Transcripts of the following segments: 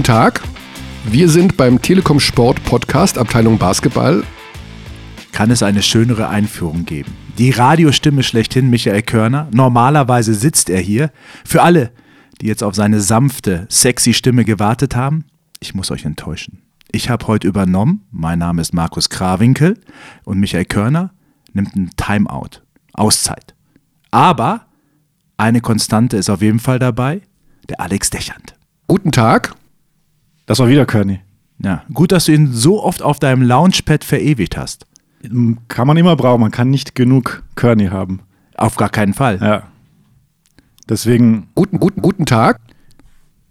Guten Tag. Wir sind beim Telekom Sport Podcast Abteilung Basketball. Kann es eine schönere Einführung geben? Die Radiostimme schlechthin, Michael Körner. Normalerweise sitzt er hier. Für alle, die jetzt auf seine sanfte, sexy Stimme gewartet haben, ich muss euch enttäuschen. Ich habe heute übernommen. Mein Name ist Markus Krawinkel und Michael Körner nimmt ein Timeout, Auszeit. Aber eine Konstante ist auf jeden Fall dabei, der Alex Dechand. Guten Tag. Das war wieder Körny. Ja, gut, dass du ihn so oft auf deinem Launchpad verewigt hast. Kann man immer brauchen, man kann nicht genug Körny haben. Auf gar keinen Fall. Ja. Deswegen. Guten, guten, guten Tag.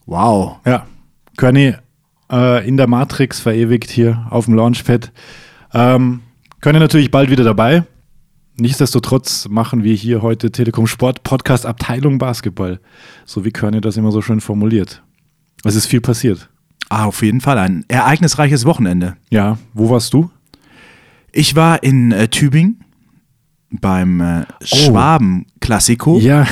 Wow. Ja. Körny äh, in der Matrix verewigt hier auf dem Launchpad. Ähm, Körny natürlich bald wieder dabei. Nichtsdestotrotz machen wir hier heute Telekom Sport Podcast Abteilung Basketball. So wie Körny das immer so schön formuliert. Es ist viel passiert. Ah, auf jeden Fall ein ereignisreiches Wochenende. Ja, wo warst du? Ich war in äh, Tübingen beim äh, Schwaben-Klassiko, Ja,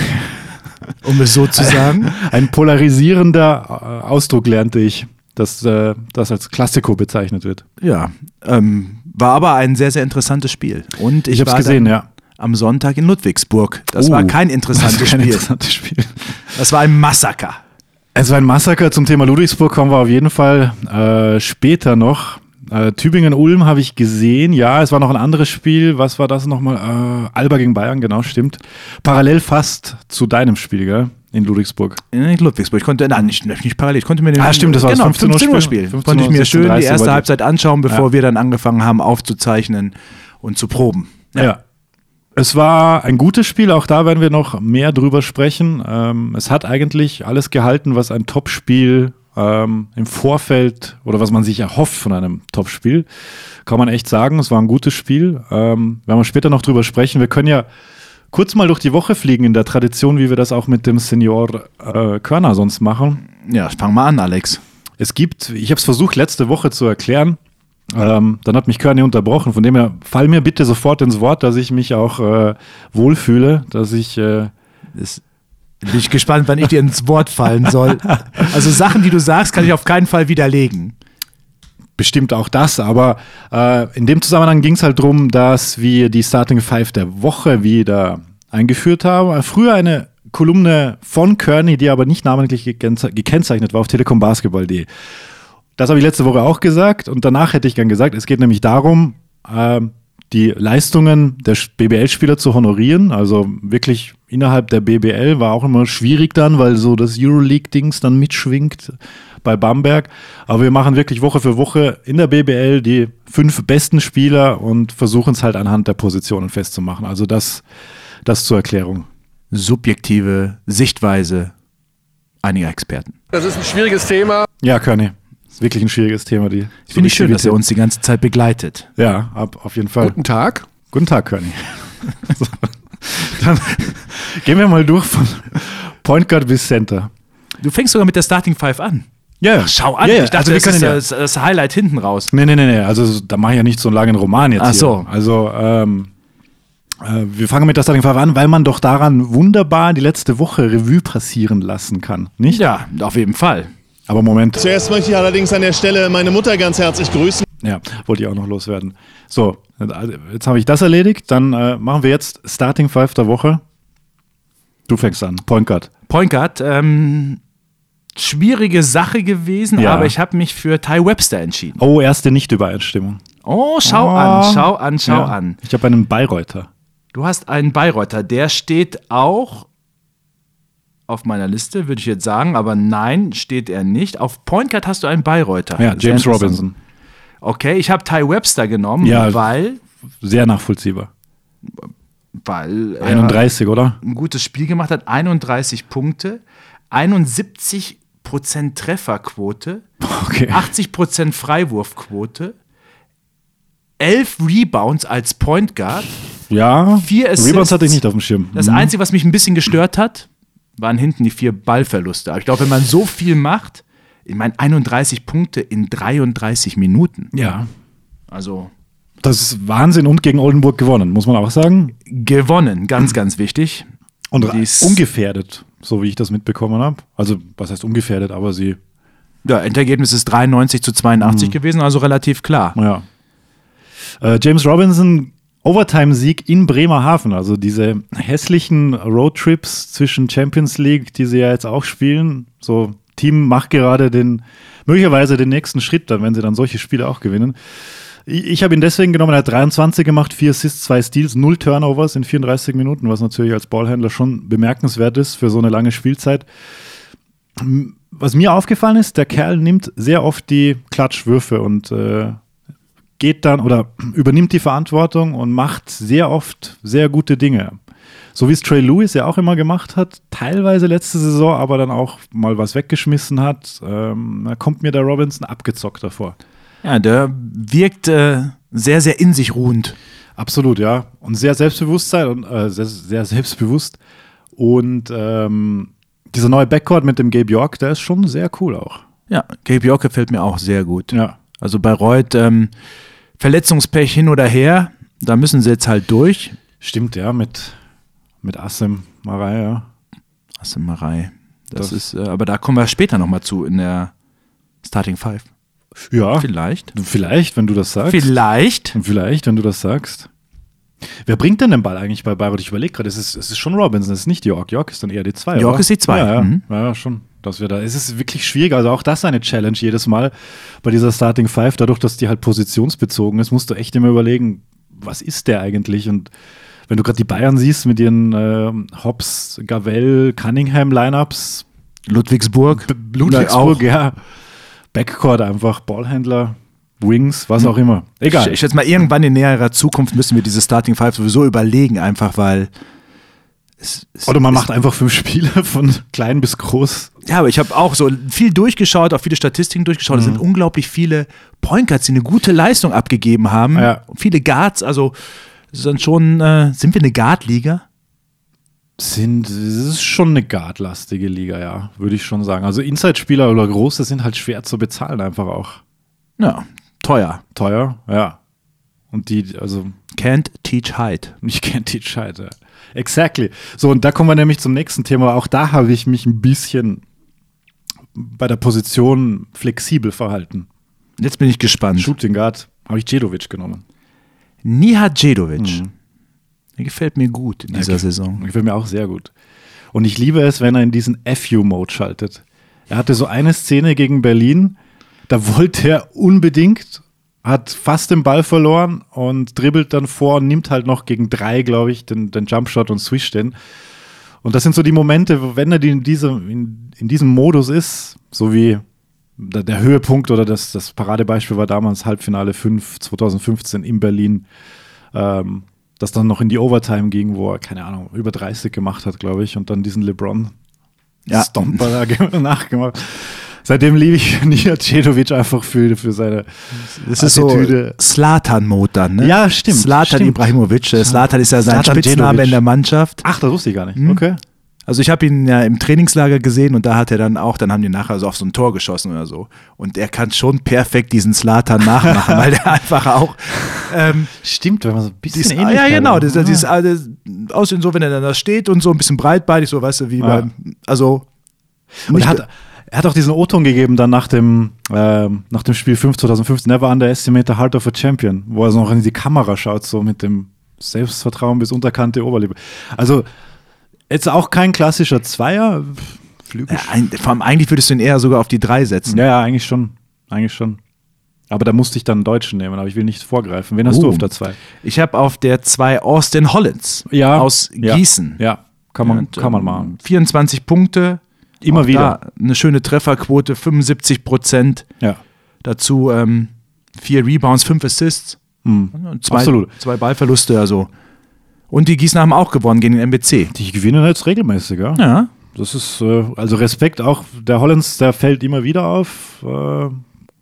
um es so zu sagen. ein polarisierender äh, Ausdruck lernte ich, dass äh, das als Klassiko bezeichnet wird. ja, ähm, war aber ein sehr, sehr interessantes Spiel. Und ich, Ich habe es war gesehen, ja. am Sonntag in Ludwigsburg. Das Oh, war kein interessantes Das ist kein Spiel. interessantes Spiel. Das war ein Massaker. War ein Massaker zum Thema Ludwigsburg, kommen wir auf jeden Fall äh, später noch. Äh, Tübingen-Ulm habe ich gesehen. Ja, es war noch ein anderes Spiel. Was war das nochmal? Äh, Alba gegen Bayern, genau, stimmt. Parallel fast zu deinem Spiel, gell? In Ludwigsburg. In Ludwigsburg. Ich konnte, nein, nicht, nicht parallel. Ich konnte mir den Ah, stimmt, das war genau, 15 Uhr 15 Uhr Spiel. Spiel. 15 Konnte ich mir schön die 16:30 erste Halbzeit anschauen, bevor Ja. wir dann angefangen haben aufzuzeichnen und zu proben. Ja. Es war ein gutes Spiel, auch da werden wir noch mehr drüber sprechen. Ähm, es hat eigentlich alles gehalten, was ein Topspiel ähm, im Vorfeld oder was man sich erhofft von einem Topspiel. Kann man echt sagen, es war ein gutes Spiel. Ähm, werden wir später noch drüber sprechen. Wir können ja kurz mal durch die Woche fliegen in der Tradition, wie wir das auch mit dem Senior äh, Körner sonst machen. Ja, fang mal an, Alex. Es gibt, ich habe es versucht letzte Woche zu erklären, ähm, dann hat mich Körny unterbrochen. Von dem her, fall mir bitte sofort ins Wort, dass ich mich auch äh, wohlfühle, dass ich. Äh, Das bin ich gespannt, wann ich dir ins Wort fallen soll. Also Sachen, die du sagst, kann ich auf keinen Fall widerlegen. bestimmt auch das, aber äh, in dem Zusammenhang ging es halt darum, dass wir die Starting Five der Woche wieder eingeführt haben. Früher eine Kolumne von Kearney, die aber nicht namentlich gekennze- gekennzeichnet war auf telekombasketball.de. Das habe ich letzte Woche auch gesagt und danach hätte ich gern gesagt, es geht nämlich darum, ähm, die Leistungen der BBL-Spieler zu honorieren. Also wirklich innerhalb der BBL war auch immer schwierig dann, weil so das Euroleague-Dings dann mitschwingt bei Bamberg. Aber wir machen wirklich Woche für Woche in der BBL die fünf besten Spieler und versuchen es halt anhand der Positionen festzumachen. Also das, das zur Erklärung. Subjektive Sichtweise einiger Experten. Das ist ein schwieriges Thema. Ja, Körny. Ist wirklich ein schwieriges Thema. Die Finde ich schön, dass er uns die ganze Zeit begleitet. Ja, ab, auf jeden Fall. Guten Tag. Guten Tag, Körny. so, dann gehen wir mal durch von Point Guard bis Center. Du fängst sogar mit der Starting Five an. Ja, Ach, schau an, Ja, ja. ich dachte, also wir das können ist ja. das, das Highlight hinten raus. Nee, nee, nee, nee. Also da mache ich ja nicht so einen langen Roman jetzt. Ach hier. so. Also ähm, äh, wir fangen mit der Starting Five an, weil man doch daran wunderbar die letzte Woche Revue passieren lassen kann. Nicht? Ja, auf jeden Fall. Aber Moment. Zuerst möchte ich allerdings an der Stelle meine Mutter ganz herzlich grüßen. Ja, wollte ich auch noch loswerden. So, jetzt habe ich das erledigt. Dann äh, machen wir jetzt Starting Five der Woche. Du fängst an. Point Guard. Point Guard, ähm, schwierige Sache gewesen, Ja. aber ich habe mich für Ty Webster entschieden. Oh, erste Nicht-Übereinstimmung. Oh, schau Oh. an, schau an, schau Ja. an. Ich habe einen Bayreuther. Du hast einen Bayreuther, der steht auch auf meiner Liste, würde ich jetzt sagen, aber nein, steht er nicht. Auf Point Guard hast du einen Bayreuther. Ja, James. Robinson. Okay, ich habe Ty Webster genommen, Ja. weil, Sehr nachvollziehbar. weil er 31, oder? ein gutes Spiel gemacht hat. 31 Punkte, 71% Trefferquote, Okay. 80% Freiwurfquote, 11 Rebounds als Point Guard. Ja, Vier Assists. Rebounds hatte ich nicht auf dem Schirm. Das Mhm. Einzige, was mich ein bisschen gestört hat, waren hinten die vier Ballverluste. Aber ich glaube, wenn man so viel macht, ich meine 31 Punkte in 33 Minuten. Ja. Also Das ist Wahnsinn und gegen Oldenburg gewonnen, muss man auch sagen. gewonnen, ganz, ganz wichtig. Und Die ist- ungefährdet, so wie ich das mitbekommen habe. Also, was heißt ungefährdet, aber sie Ja, Endergebnis ist 93 zu 82 gewesen, also relativ klar. Ja. Äh, James Robinson, Overtime-Sieg in Bremerhaven. Also diese hässlichen Roadtrips zwischen Champions League, die sie ja jetzt auch spielen. So, Team macht gerade den, möglicherweise den nächsten Schritt, dann, wenn sie dann solche Spiele auch gewinnen. Ich, ich habe ihn deswegen genommen, er hat 23 gemacht, 4 Assists, 2 Steals, 0 Turnovers in 34 Minuten, was natürlich als Ballhändler schon bemerkenswert ist für so eine lange Spielzeit. Was mir aufgefallen ist, der Kerl nimmt sehr oft die Klatschwürfe und äh, geht dann oder übernimmt die Verantwortung und macht sehr oft sehr gute Dinge. So wie es Trey Lewis ja auch immer gemacht hat, teilweise letzte Saison, aber dann auch mal was weggeschmissen hat. Ähm, da kommt mir der Robinson abgezockt davor. Ja, der wirkt äh, sehr, sehr in sich ruhend. Absolut, ja. Und sehr Selbstbewusstsein und äh, sehr, sehr selbstbewusst. Und ähm, dieser neue Backcourt mit dem Gabe York, der ist schon sehr cool auch. Ja, Gabe York gefällt mir auch sehr gut. Ja. Also bei Reut ähm, Verletzungspech hin oder her, da müssen sie jetzt halt durch. Stimmt, ja, mit, mit Assem Marei, ja. Assemerei. Das, Das- ist, äh, aber da kommen wir später nochmal zu in der Starting Five. Ja, Vielleicht. vielleicht, wenn du das sagst. Vielleicht. Vielleicht, wenn du das sagst. Wer bringt denn den Ball eigentlich bei Bayreuth? Ich überlege gerade, es ist, es ist schon Robinson, es ist nicht York. York ist dann eher die 2. York ist die zwei, Ja, ja, mhm. ja schon. Dass wir da, es ist wirklich schwierig. Also auch das eine Challenge jedes Mal bei dieser Starting Five. Dadurch, dass die halt positionsbezogen ist, musst du echt immer überlegen, was ist der eigentlich? Und wenn du gerade die Bayern siehst mit ihren äh, Hobbs, Gavel, Cunningham Lineups, Ludwigsburg. B- Ludwigsburg, ja. Backcourt einfach, Ballhändler, Wings, was auch immer. Egal. Ich, ich schätze mal, irgendwann in näherer Zukunft müssen wir diese Starting Five sowieso überlegen, einfach weil. Es, es, Oder man es, macht einfach fünf Spiele von klein bis groß. Ja, aber ich habe auch so viel durchgeschaut, auch viele Statistiken durchgeschaut. Es Mhm. sind unglaublich viele Point Guards, die eine gute Leistung abgegeben haben. Ja. Viele Guards, also es dann schon, äh, sind wir eine Guard-Liga? Sind, es ist schon eine guardlastige Liga, ja, würde ich schon sagen. Also Inside-Spieler oder große sind halt schwer zu bezahlen, einfach auch. Ja, teuer. Teuer, ja. Und die, also, Can't teach height. ich kenne die Scheite. Exactly. So, und da kommen wir nämlich zum nächsten Thema. Auch da habe ich mich ein bisschen bei der Position flexibel verhalten. Jetzt bin ich gespannt. Shooting Guard habe ich Djedovic genommen. Nihat Djedovic. Der gefällt mir gut in dieser Ja, Saison. Gefällt mir auch sehr gut. Und ich liebe es, wenn er in diesen FU-Mode schaltet. Er hatte so eine Szene gegen Berlin, da wollte er unbedingt, hat fast den Ball verloren und dribbelt dann vor und nimmt halt noch gegen drei, glaube ich, den, den Jumpshot und swischt den. Und das sind so die Momente, wenn er in, diesem, in, in diesem Modus ist, so wie der, der Höhepunkt oder das, das Paradebeispiel war damals Halbfinale 5 2015 in Berlin, ähm, das dann noch in die Overtime ging, wo er, keine Ahnung, über 30 gemacht hat, glaube ich, und dann diesen LeBron Ja. Stomper nachgemacht. Seitdem liebe ich Nija Cedovic einfach für, für seine Das ist so Attitüde. Slatan-Mode dann, ne? Ja, stimmt, Slatan. Ibrahimovic. Äh, Slatan ist ja sein Zlatan Spitzname Djenovic. in der Mannschaft. Ach, das wusste ich gar nicht. Hm. Okay. Also ich habe ihn ja im Trainingslager gesehen und da hat er dann auch, dann haben die nachher so auf so ein Tor geschossen oder so. Und er kann schon perfekt diesen Slatan nachmachen, weil der einfach auch ähm, Stimmt, wenn man so ein bisschen Dies, ähnlich ja, genau. Das, dieses, ah, das, aussehen so, wenn er dann da steht und so ein bisschen breitbeinig, so, weißt du, wie Ja. beim, also, Und hat, er hat auch diesen O-Ton gegeben dann nach dem, ähm, nach dem Spiel 5 2015, Never Underestimate the Heart of a Champion, wo er so noch in die Kamera schaut, so mit dem Selbstvertrauen bis unterkante Oberlippe. Also jetzt auch kein klassischer Zweier, Flügel. ja, vor allem eigentlich würdest du ihn eher sogar auf die drei setzen. Ja, ja, eigentlich schon. Eigentlich schon. Aber da musste ich dann einen Deutschen nehmen, aber ich will nicht vorgreifen. Wen hast du Uh. auf der 2? Ich habe auf der zwei Austin Hollins Ja. aus Ja. Gießen. Ja, kann man, Und, kann man ähm, machen. 24 Punkte. Immer Auch wieder. Eine schöne Trefferquote, 75 Prozent. Ja. Dazu ähm, vier Rebounds, fünf Assists. Hm. Und Zwei, Absolut. zwei Ballverluste, also. Und die Gießener haben auch gewonnen gegen den MBC. Die gewinnen jetzt regelmäßig, ja. Ja. Das ist, äh, also Respekt auch, der Hollands, der fällt immer wieder auf. Äh,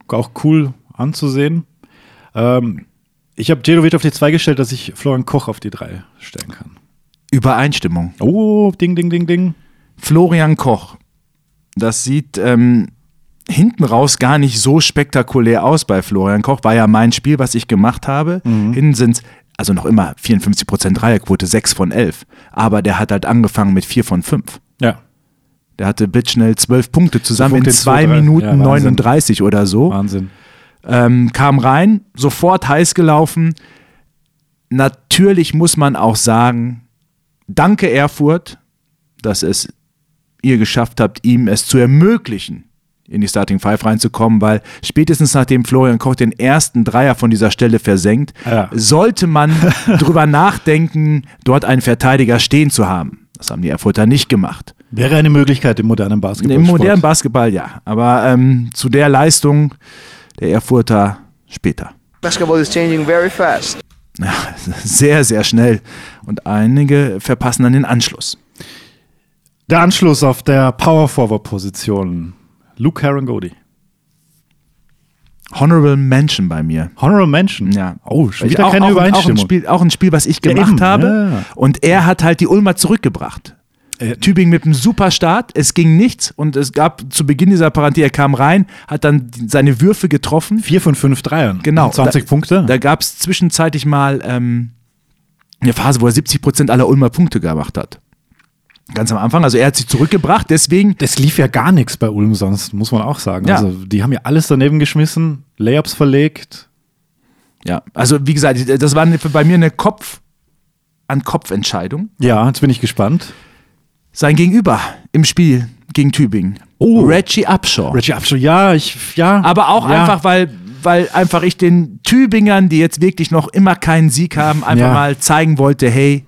auch cool anzusehen. Ähm, ich habe Djedovic auf die 2 gestellt, dass ich Florian Koch auf die 3 stellen kann. Übereinstimmung. Oh, ding, ding, ding, ding. Florian Koch. Das sieht ähm, hinten raus gar nicht so spektakulär aus bei Florian Koch. War ja mein Spiel, was ich gemacht habe. Hinten sind also noch immer 54% Dreierquote, 6 von 11. Aber der hat halt angefangen mit 4 von 5. Ja. Der hatte blitzschnell zwölf Punkte zusammen in in zwei zwei, drei. Minuten Ja, Wahnsinn. 39 oder so. Wahnsinn. Ähm, kam rein, sofort heiß gelaufen. Natürlich muss man auch sagen, danke Erfurt, dass es ihr geschafft habt, ihm es zu ermöglichen, in die Starting Five reinzukommen, weil spätestens nachdem Florian Koch den ersten Dreier von dieser Stelle versenkt, Ja. sollte man drüber nachdenken, dort einen Verteidiger stehen zu haben. Das haben die Erfurter nicht gemacht. Wäre eine Möglichkeit im modernen Basketball. Im modernen Basketball ja, aber ähm, zu der Leistung der Erfurter später. Basketball is changing very fast. Ja, sehr, sehr schnell. Und einige verpassen dann den Anschluss. Der Anschluss auf der Power Forward Position. Luke Harangodi. Honorable Mention bei mir. Honorable Mention. Ja. Oh, schon wieder auch, keine auch, Auch ein, Übereinstimmung. Spiel, auch ein Spiel, was ich Ja, gemacht eben, habe. ja, ja. Und er hat halt die Ulmer zurückgebracht. Äh, Tübingen mit einem super Start, es ging nichts und es gab zu Beginn dieser Partie, er kam rein, hat dann seine Würfe getroffen. Vier von fünf Dreiern. Genau. 20 da, Punkte. Da gab es zwischenzeitlich mal ähm, eine Phase, wo er 70 Prozent aller Ulmer Punkte gemacht hat. Ganz am Anfang, also er hat sie zurückgebracht, deswegen das lief ja gar nichts bei Ulm sonst, muss man auch sagen. Ja. Also die haben ja alles daneben geschmissen, Layups verlegt. Ja, also wie gesagt, das war bei mir eine Kopf an Kopf Entscheidung. Ja, jetzt bin ich gespannt. Sein Gegenüber im Spiel gegen Tübingen. Oh. Reggie Upshaw. Reggie Upshaw, ja, ich, ja. Aber auch ja. einfach, weil, weil einfach ich den Tübingern, die jetzt wirklich noch immer keinen Sieg haben, einfach Ja. mal zeigen wollte, hey,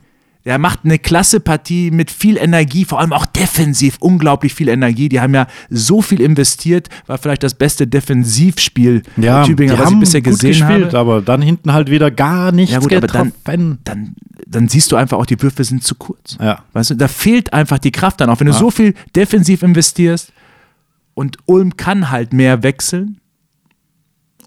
der macht eine klasse Partie mit viel Energie, vor allem auch defensiv, unglaublich viel Energie. Die haben ja so viel investiert, war vielleicht das beste Defensivspiel ja, der Tübinger, was ich bisher gesehen gespielt, habe. aber dann hinten halt wieder gar nichts Ja gut, aber getroffen. dann, dann, dann siehst du einfach auch, die Würfe sind zu kurz. Ja. Weißt du, da fehlt einfach die Kraft dann auch. Wenn du so viel defensiv investierst und Ulm kann halt mehr wechseln.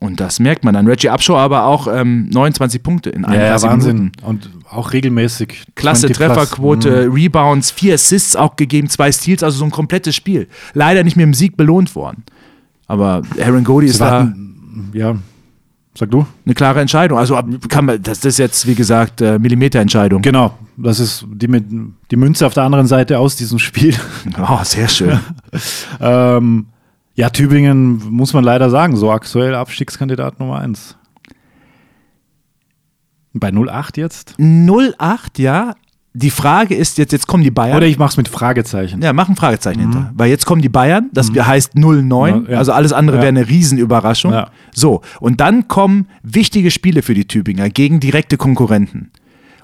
Und das merkt man dann. Reggie Abshaw aber auch ähm, 29 Punkte in ja, ja, 31 Wahnsinn. Minuten. Und auch regelmäßig. Klasse 20 plus. Trefferquote, Mhm. Rebounds, vier Assists auch gegeben, zwei Steals, also so ein komplettes Spiel. Leider nicht mit dem Sieg belohnt worden. Aber Aaron Cody ist Sie da warten, ja, sag du. eine klare Entscheidung. Also kann man, das ist jetzt, wie gesagt, äh, Millimeterentscheidung. Genau, das ist die, die Münze auf der anderen Seite aus diesem Spiel. Oh, sehr schön. ähm, ja, Tübingen muss man leider sagen, so aktuell Abstiegskandidat Nummer 1. Bei 08 jetzt? 08, ja. Die Frage ist jetzt, jetzt kommen die Bayern. Oder ich mach's mit Fragezeichen. ja, mach ein Fragezeichen hinter. Weil jetzt kommen die Bayern, das heißt 09, Ja, ja. also alles andere Ja. wäre eine Riesenüberraschung. So, und dann kommen wichtige Spiele für die Tübinger gegen direkte Konkurrenten.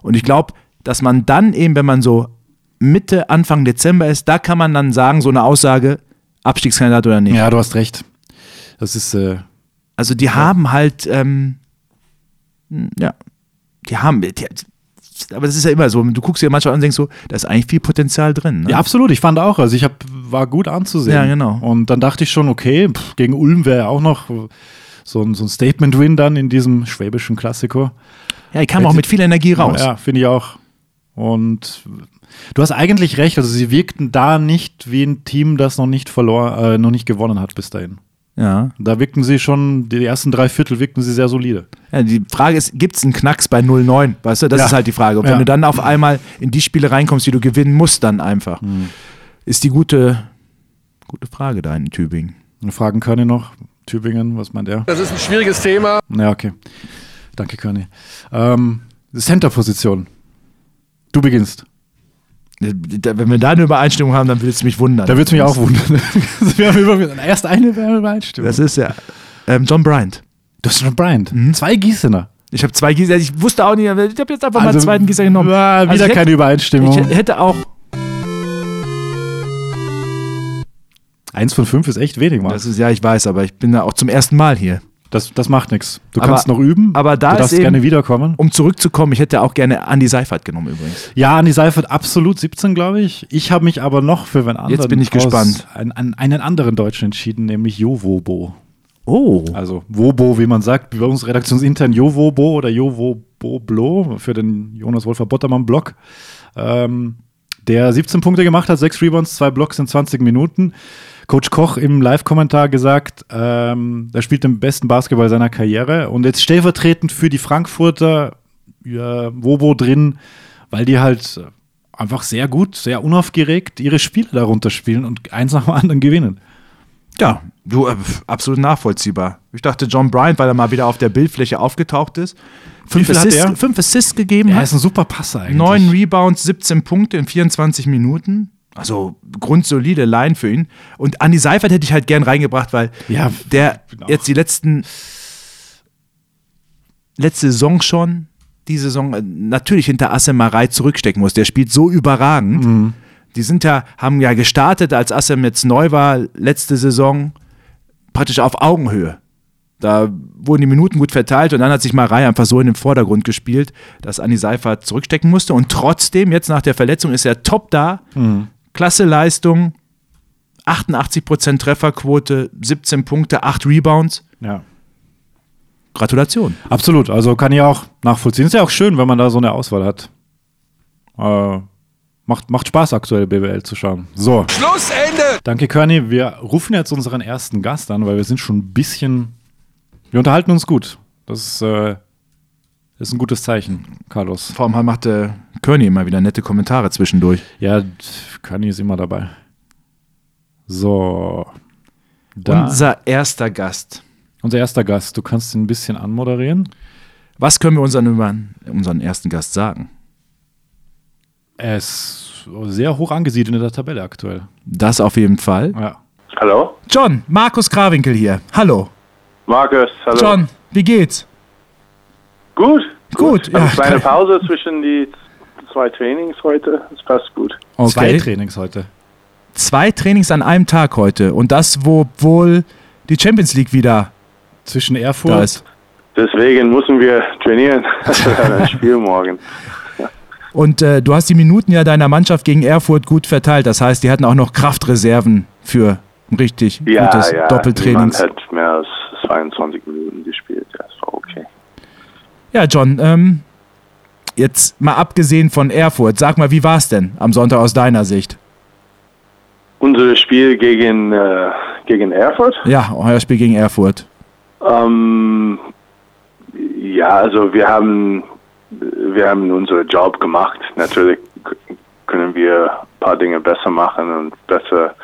Und ich glaube, dass man dann eben, wenn man so Mitte, Anfang Dezember ist, da kann man dann sagen, so eine Aussage, Abstiegskandidat oder nicht. Ja, du hast recht. Das ist, äh, Also die haben halt, ähm, ja, die haben, die, aber das ist ja immer so, du guckst dir manchmal an und denkst so, da ist eigentlich viel Potenzial drin. Ne? ja, absolut. Ich fand auch, also ich hab, war gut anzusehen. Ja, genau. Und dann dachte ich schon, okay, pff, gegen Ulm wäre ja auch noch so ein, so ein Statement-Win dann in diesem schwäbischen Klassiker. ja, die kamen auch mit viel Energie raus. Ja, finde ich auch. Und du hast eigentlich recht, also sie wirkten da nicht wie ein Team, das noch nicht verloren, äh, noch nicht gewonnen hat bis dahin. Ja. Da wirkten sie schon, die ersten drei Viertel wirkten sie sehr solide. ja die Frage ist, gibt es einen Knacks bei 0-9? Weißt du, das Ja. ist halt die Frage. Und Ja. wenn du dann auf einmal in die Spiele reinkommst, die du gewinnen musst, dann einfach, Hm. ist die gute, gute Frage da in Tübingen. Fragen Körny noch, Tübingen, was meint er? Das ist ein schwieriges Thema. Ja, okay. Danke, Körny. Ähm, Center-Position. Du beginnst. Wenn wir da eine Übereinstimmung haben, dann würde es mich wundern. Da würde es mich auch wundern. wir haben über, erst eine Übereinstimmung. Das ist ja ähm, John Bryant. Du hast schon Bryant. Mhm. Zwei Gießener. Ich habe zwei Gießer, ich wusste auch nicht, ich habe jetzt einfach mal Also, einen zweiten Gießer genommen. Ja, wieder Also keine hätte, Übereinstimmung. Ich hätte auch, Eins von fünf ist echt wenig, Mann. das ist ja, ich weiß, aber ich bin da auch zum ersten Mal hier. Das, das macht nichts. Du Aber- kannst noch üben. aber da du darfst eben- gerne wiederkommen. Um zurückzukommen, ich hätte auch gerne Andy Seifert genommen übrigens. Ja, Andi Seifert absolut 17, glaube ich. Ich habe mich aber noch für einen anderen. bin ich gespannt. Einen, einen, einen anderen Deutschen entschieden, nämlich Jo Wobo. Oh. Also Wobo, wie man sagt, bei uns redaktionsintern Jo Wobo oder Jo Wobo Blo für den Jonas Wolfer Bottermann Blog. Ähm, der 17 Punkte gemacht hat, 6 Rebounds, 2 Blocks in 20 Minuten. Coach Koch im Live-Kommentar gesagt, ähm, er spielt den besten Basketball seiner Karriere und jetzt stellvertretend für die Frankfurter ja, Wobo drin, weil die halt einfach sehr gut, sehr unaufgeregt ihre Spiele darunter spielen und eins nach dem anderen gewinnen. Ja, du, äh, absolut nachvollziehbar. Ich dachte, John Bryant, weil er mal wieder auf der Bildfläche aufgetaucht ist, fünf, viel hat Assists, er? fünf Assists gegeben Er hat, ist ein super Passer eigentlich. neun Rebounds, 17 Punkte in 24 Minuten. Also grundsolide Line für ihn. Und Andy Seifert hätte ich halt gern reingebracht, weil Ja, der genau. jetzt die letzten letzte Saison schon, die Saison äh, natürlich hinter Assem Marei zurückstecken muss. Der spielt so überragend. Mhm. Die sind ja, haben ja gestartet, als Assem jetzt neu war, letzte Saison, praktisch auf Augenhöhe. Da wurden die Minuten gut verteilt und dann hat sich Marei einfach so in den Vordergrund gespielt, dass Anni Seifert zurückstecken musste. Und trotzdem, jetzt nach der Verletzung, ist er top da. Klasse Leistung. 88% Trefferquote, 17 Punkte, 8 Rebounds. Ja. Gratulation. Absolut, also kann ich auch nachvollziehen. Ist ja auch schön, wenn man da so eine Auswahl hat. Äh, macht, macht Spaß, aktuell BWL zu schauen. So. Schlussende! Danke, Körny. Wir rufen jetzt unseren ersten Gast an, weil wir sind schon ein bisschen. Wir unterhalten uns gut. Das ist, äh, ist ein gutes Zeichen, Carlos. Vor allem machte Kearney immer wieder nette Kommentare zwischendurch. Ja, Körny ist immer dabei. So. Da, Unser erster Gast. unser erster Gast. Du kannst ihn ein bisschen anmoderieren. Was können wir unseren, über unseren ersten Gast sagen? Er ist sehr hoch angesiedelt in der Tabelle aktuell. Das auf jeden Fall. Ja. Hallo? John, Markus Krawinkel hier. Hallo. Markus, hallo. John, wie geht's? Gut. Gut, Eine ja. kleine Pause zwischen die zwei Trainings heute. Das passt gut. Zwei Okay. Trainings heute. Zwei Trainings an einem Tag heute. Und das, wo wohl die Champions League wieder Zwischen Erfurt. da ist. Deswegen müssen wir trainieren. Ein Spiel morgen. Und äh, du hast die Minuten ja deiner Mannschaft gegen Erfurt gut verteilt. Das heißt, die hatten auch noch Kraftreserven für ein richtig Ja, gutes ja. Doppeltrainings. Niemand hat mehr als 22 Minuten gespielt. Ja, das war okay. Ja, John, ähm, jetzt mal abgesehen von Erfurt, sag mal, wie war es denn am Sonntag aus deiner Sicht? Unser Spiel gegen, äh, gegen Erfurt. Ja, euer Spiel gegen Erfurt. Ähm, ja, also wir haben, wir haben unseren Job gemacht. Natürlich können wir ein paar Dinge besser machen und besser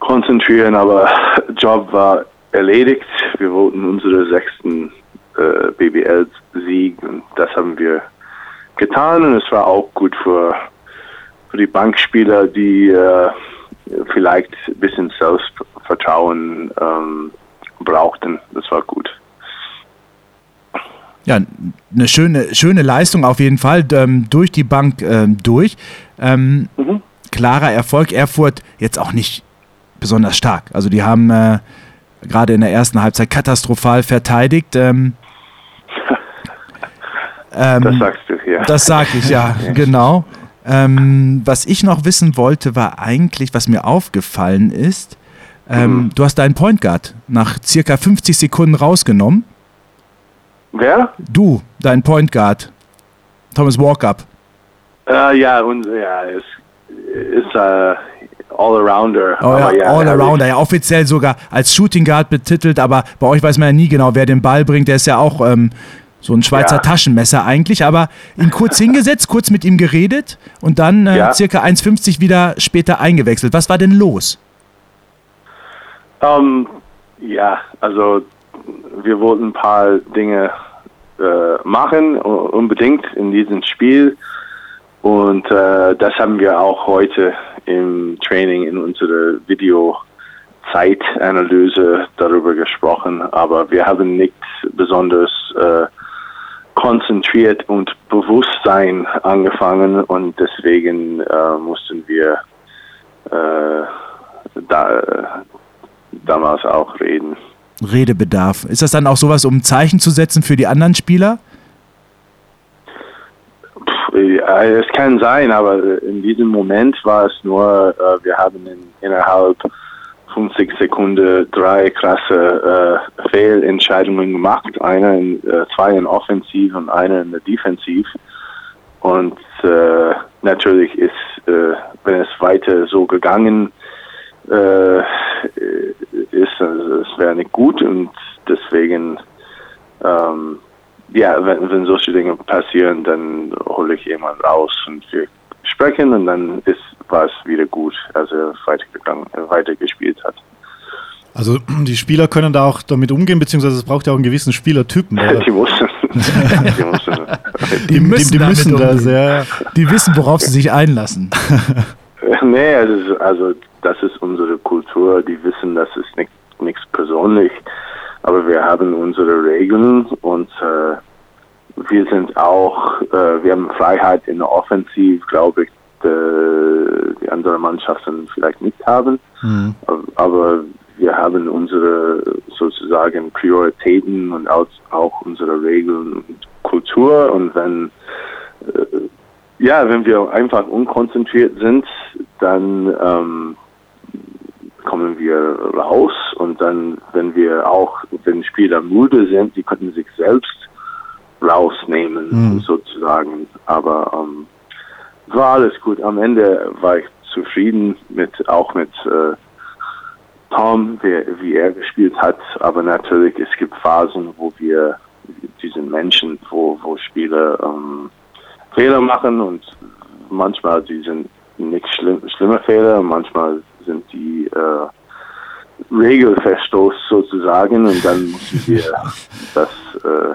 konzentrieren, aber Job war erledigt. Wir wollten unseren sechsten äh, BBL-Sieg und das haben wir getan und es war auch gut für, für die Bankspieler, die äh, vielleicht ein bisschen Selbstvertrauen ähm, brauchten. Das war gut. Ja, eine schöne, schöne Leistung auf jeden Fall ähm, durch die Bank ähm, durch. Ähm, Mhm. Klarer Erfolg. Erfurt jetzt auch nicht besonders stark. Also die haben äh, gerade in der ersten Halbzeit katastrophal verteidigt. Ähm, ähm, Das sagst du hier. Das sag ich, ja, genau. Ähm, was ich noch wissen wollte, war eigentlich, was mir aufgefallen ist, ähm, du hast deinen Point Guard nach circa 50 Sekunden rausgenommen. Wer? Du, dein Point Guard, Thomas Walkup. Äh, ja, und ja, ist, ist äh, All-Arounder. Oh ja, ja, All-Arounder, ja, offiziell sogar als Shooting Guard betitelt, aber bei euch weiß man ja nie genau, wer den Ball bringt. Der ist ja auch ähm, so ein Schweizer Ja. Taschenmesser eigentlich, aber ihn kurz hingesetzt, kurz mit ihm geredet und dann äh, Ja. circa 1,50 wieder später eingewechselt. Was war denn los? Ähm, ja, also wir wollten ein paar Dinge äh, machen, unbedingt in diesem Spiel. Und äh, das haben wir auch heute im Training in unserer Video-Zeitanalyse darüber gesprochen. Aber wir haben nicht besonders äh, konzentriert und Bewusstsein angefangen und deswegen äh, mussten wir äh, da, damals auch reden. Redebedarf. Ist das dann auch sowas, um Zeichen zu setzen für die anderen Spieler? Ja, Es kann sein, aber in diesem Moment war es nur, äh, wir haben in, innerhalb 50 Sekunden drei krasse äh, Fehlentscheidungen gemacht. Eine in, äh, zwei in Offensiv und eine in der Defensiv. Und äh, natürlich ist, äh, wenn es weiter so gegangen äh, ist, also es wäre nicht gut und deswegen ähm, ja, wenn, wenn solche Dinge passieren, dann hole ich jemand raus und wir sprechen und dann ist, war es wieder gut, als er weitergegangen, äh, weitergespielt hat. Also die Spieler können da auch damit umgehen, beziehungsweise es braucht ja auch einen gewissen Spielertypen. oder? Die mussten. die mussten. Die müssen, die, die damit müssen das, umgehen. ja. Die wissen, worauf sie sich einlassen. Nee, also, also das ist unsere Kultur. Die wissen, das ist nicht, nichts persönlich. Aber wir haben unsere Regeln und äh, wir sind auch, äh, wir haben Freiheit in der Offensiv, glaube ich, äh, die anderen Mannschaften vielleicht nicht haben. Aber wir haben unsere sozusagen Prioritäten und auch, auch unsere Regeln und Kultur. Und wenn äh, ja, wenn wir einfach unkonzentriert sind, dann ähm, kommen wir raus und dann, wenn wir auch, wenn Spieler müde sind, die könnten sich selbst rausnehmen, sozusagen. Aber ähm, war alles gut. Am Ende war ich zufrieden mit, auch mit äh, Tom, wie, wie er gespielt hat. Aber natürlich, es gibt Phasen, wo wir, diese Menschen, wo, wo Spieler ähm, Fehler machen und manchmal die sind nicht schlimm, schlimme Fehler, manchmal sind die äh, Regelverstoß sozusagen und dann müssen wir das äh,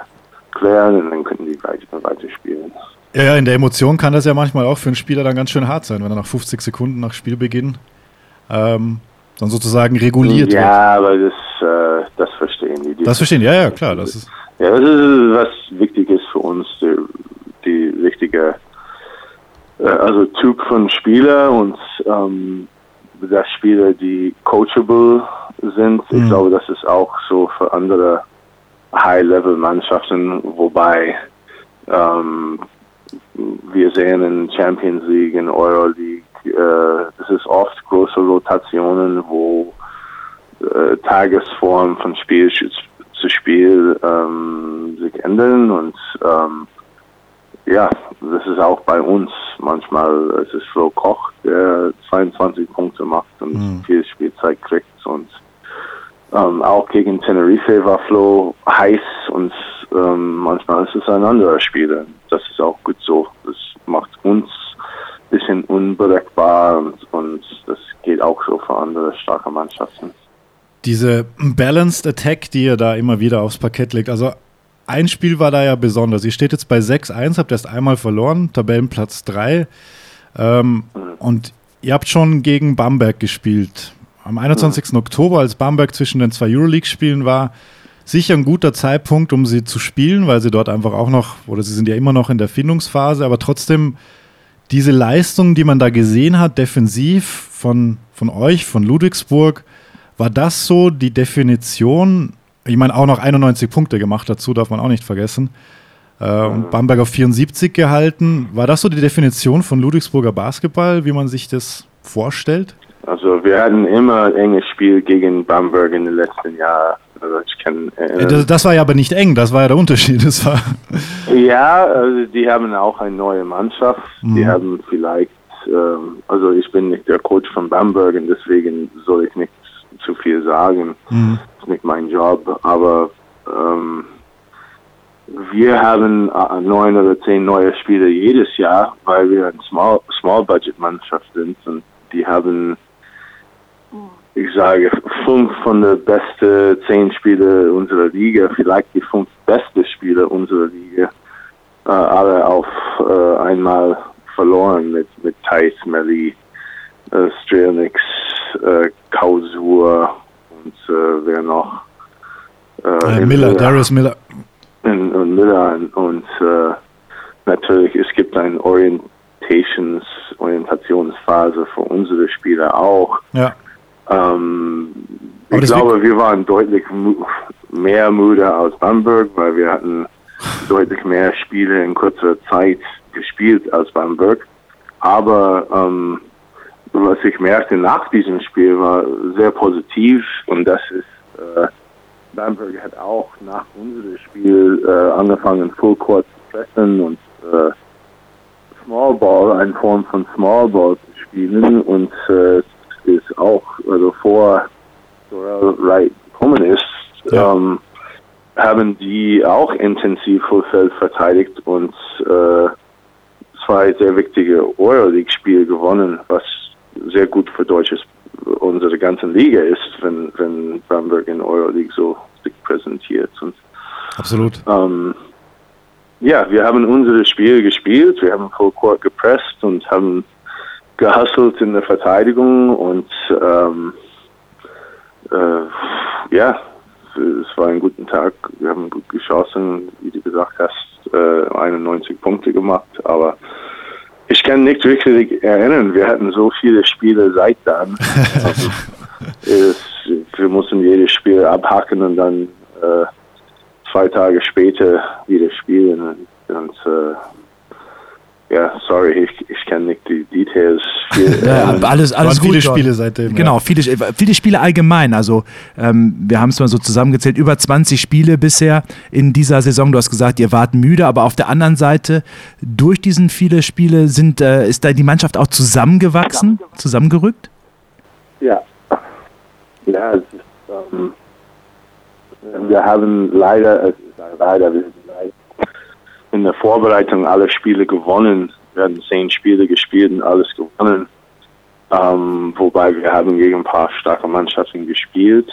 klären und dann können die weiter, weiterspielen. Ja, ja, in der Emotion kann das ja manchmal auch für einen Spieler dann ganz schön hart sein, wenn er nach 50 Sekunden nach Spielbeginn ähm, dann sozusagen reguliert wird. Ja, aber das, äh, das verstehen die. die Das verstehen, ja, ja, klar. Das ist, Ja, das ist was wichtig ist für uns, die, die richtige, äh, also Typ von Spieler und ähm, dass Spieler, die coachable sind. Ich glaube, das ist auch so für andere High-Level-Mannschaften, wobei ähm, wir sehen in Champions League, in Euroleague, äh, es ist oft große Rotationen, wo äh, Tagesform von Spiel zu Spiel ähm, sich ändern und ähm, ja, das ist auch bei uns manchmal, es ist Flo Koch, der 22 Punkte macht und viel Spielzeit kriegt und ähm, auch gegen Tenerife war Flo heiß und ähm, manchmal ist es ein anderer Spieler. Das ist auch gut so. Das macht uns ein bisschen unberechenbar und, und das geht auch so für andere starke Mannschaften. diese Balanced Attack, die ihr da immer wieder aufs Parkett legt. Also ein Spiel war da ja besonders. Ihr steht jetzt bei 6-1, habt erst einmal verloren, Tabellenplatz 3. Ähm, und ihr habt schon gegen Bamberg gespielt. Am 21. Oktober, als Bamberg zwischen den zwei Euroleague-Spielen war, sicher ein guter Zeitpunkt, um sie zu spielen, weil sie dort einfach auch noch, oder sie sind ja immer noch in der Findungsphase, aber trotzdem diese Leistung, die man da gesehen hat, defensiv von, von euch, von Ludwigsburg, war das so die Definition? Ich meine, auch noch 91 Punkte gemacht dazu, darf man auch nicht vergessen. Äh, und Bamberg auf 74 gehalten. War das so die Definition von Ludwigsburger Basketball, wie man sich das vorstellt? Also wir hatten immer ein enges Spiel gegen Bamberg in den letzten Jahren. Also ich kann Äh, erinnern. Das, das war ja aber nicht eng, das war ja der Unterschied. Das war, Ja, also die haben auch eine neue Mannschaft. Die haben vielleicht, ähm, also ich bin nicht der Coach von Bamberg und deswegen soll ich nicht zu viel sagen. Das ist nicht mein Job, aber ähm, wir haben äh, neun oder zehn neue Spieler jedes Jahr, weil wir eine Small, Small Budget Mannschaft sind und die haben ich sage, fünf von den besten zehn Spieler unserer Liga, vielleicht die fünf besten Spieler unserer Liga, äh, alle auf äh, einmal verloren mit, mit Thais, Melli, äh, Strelnix, äh, Kausur und äh, wer noch? äh, Miller, Darius Miller. und, und Miller und, und äh, natürlich es gibt eine Orientations, Orientationsphase für unsere Spieler auch. Ja. Ähm, ich glaube, wir waren deutlich mehr müde als Bamberg, weil wir hatten deutlich mehr Spiele in kurzer Zeit gespielt als Bamberg. Aber ähm, was ich merkte nach diesem Spiel war sehr positiv und das ist, äh, Bamberg hat auch nach unserem Spiel äh, angefangen, Full Court zu pressen und äh, Small Ball, eine Form von Small Ball zu spielen und äh, ist auch, also vor gekommen ist, Ja. ähm, haben die auch intensiv Fullfeld verteidigt und äh, zwei sehr wichtige Euroleague-Spiele gewonnen, was sehr gut für deutsches unsere ganze Liga ist, wenn, wenn Bamberg in Euroleague so sich präsentiert. Und, Absolut. ähm, ja, wir haben unsere Spiele gespielt, wir haben Full Court gepresst und haben gehustelt in der Verteidigung und ähm, äh, ja, es war ein guter Tag. Wir haben gut geschossen, wie du gesagt hast, äh, 91 Punkte gemacht, aber ich kann nicht wirklich erinnern, wir hatten so viele Spiele seit dann. Also, es, wir mussten jedes Spiel abhaken und dann äh, zwei Tage später wieder spielen. Und, und äh, ja, sorry, ich, ich kenne nicht die Details. Viel, Ja, ähm, alles, alles Waren viele gut dort. Spiele seitdem, Genau, ja. viele, viele Spiele allgemein. Also ähm, wir haben es mal so zusammengezählt, über 20 Spiele bisher in dieser Saison. Du hast gesagt, ihr wart müde, aber auf der anderen Seite, durch diesen viele Spiele sind, äh, ist da die Mannschaft auch zusammengewachsen, zusammengerückt? Ja. Ja, es ist, ähm, wir haben leider, äh, leider, wir haben leider in der Vorbereitung alle Spiele gewonnen. Wir hatten zehn Spiele gespielt und alles gewonnen. Ähm, wobei wir haben gegen ein paar starke Mannschaften gespielt,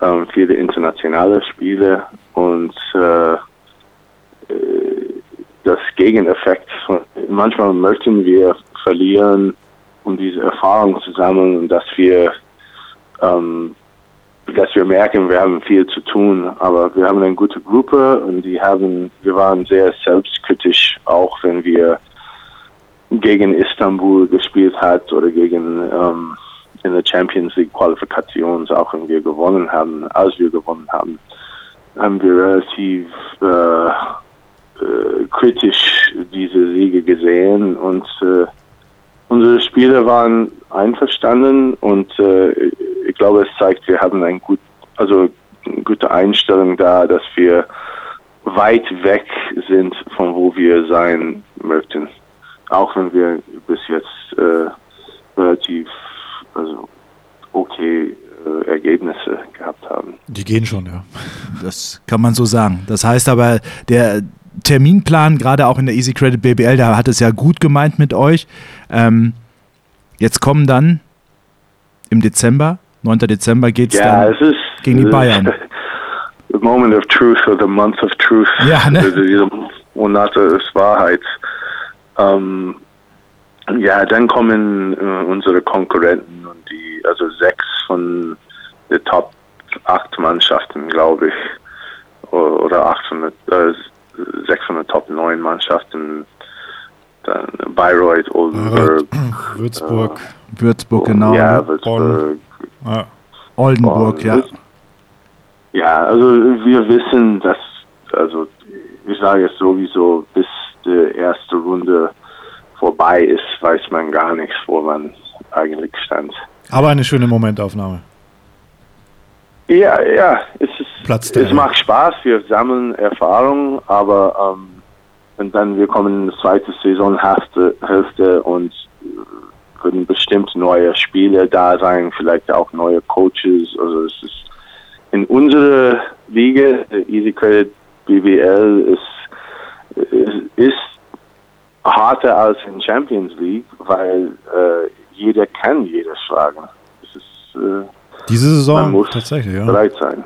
ähm, viele internationale Spiele und äh, äh, das Gegeneffekt. Manchmal möchten wir verlieren, um diese Erfahrung zu sammeln und dass wir, ähm, dass wir merken, wir haben viel zu tun, aber wir haben eine gute Gruppe und die haben, wir waren sehr selbstkritisch, auch wenn wir gegen Istanbul gespielt hat oder gegen ähm, in der Champions League Qualifikation, auch wenn wir gewonnen haben, als wir gewonnen haben, haben wir relativ äh, äh, kritisch diese Siege gesehen und äh, unsere Spieler waren einverstanden und äh, ich glaube, es zeigt, wir haben ein gut, also eine gute Einstellung da, dass wir weit weg sind von wo wir sein möchten. Auch wenn wir bis jetzt äh, relativ also okay äh, Ergebnisse gehabt haben. Die gehen schon, ja. Das kann man so sagen. Das heißt aber, der Terminplan, gerade auch in der Easy Credit BBL, da hat es ja gut gemeint mit euch. Ähm, jetzt kommen dann im Dezember, 9. Dezember geht es Ja, dann. es ist gegen die ist Bayern. The moment of truth or the month of truth. Ja, ne? Also diese Monate des Wahrheits. Ähm, ja, dann kommen äh, unsere Konkurrenten und die, also sechs von der Top acht Mannschaften, glaube ich, oder acht von der, äh, sechs von der Top neun Mannschaften. Dann Bayreuth, Oldenburg, Würzburg. Würzburg, genau. ja? Würzburg, Ja. Oldenburg, ja. Ja, also wir wissen, dass, also ich sage es sowieso, bis die erste Runde vorbei ist, weiß man gar nichts, wo man eigentlich stand. Aber eine schöne Momentaufnahme. Ja, ja, es ist, es macht Spaß, wir sammeln Erfahrung, aber ähm, und dann wir kommen in die zweite Saisonhälfte Hälfte und äh, würden bestimmt neue Spiele da sein, vielleicht auch neue Coaches. Also es ist in unserer Liga, der Easy Credit BBL, ist, ist, ist harter als in Champions League, weil äh, jeder kann jeder schlagen. Es ist äh, Diese man Saison muss tatsächlich, ja. bereit sein.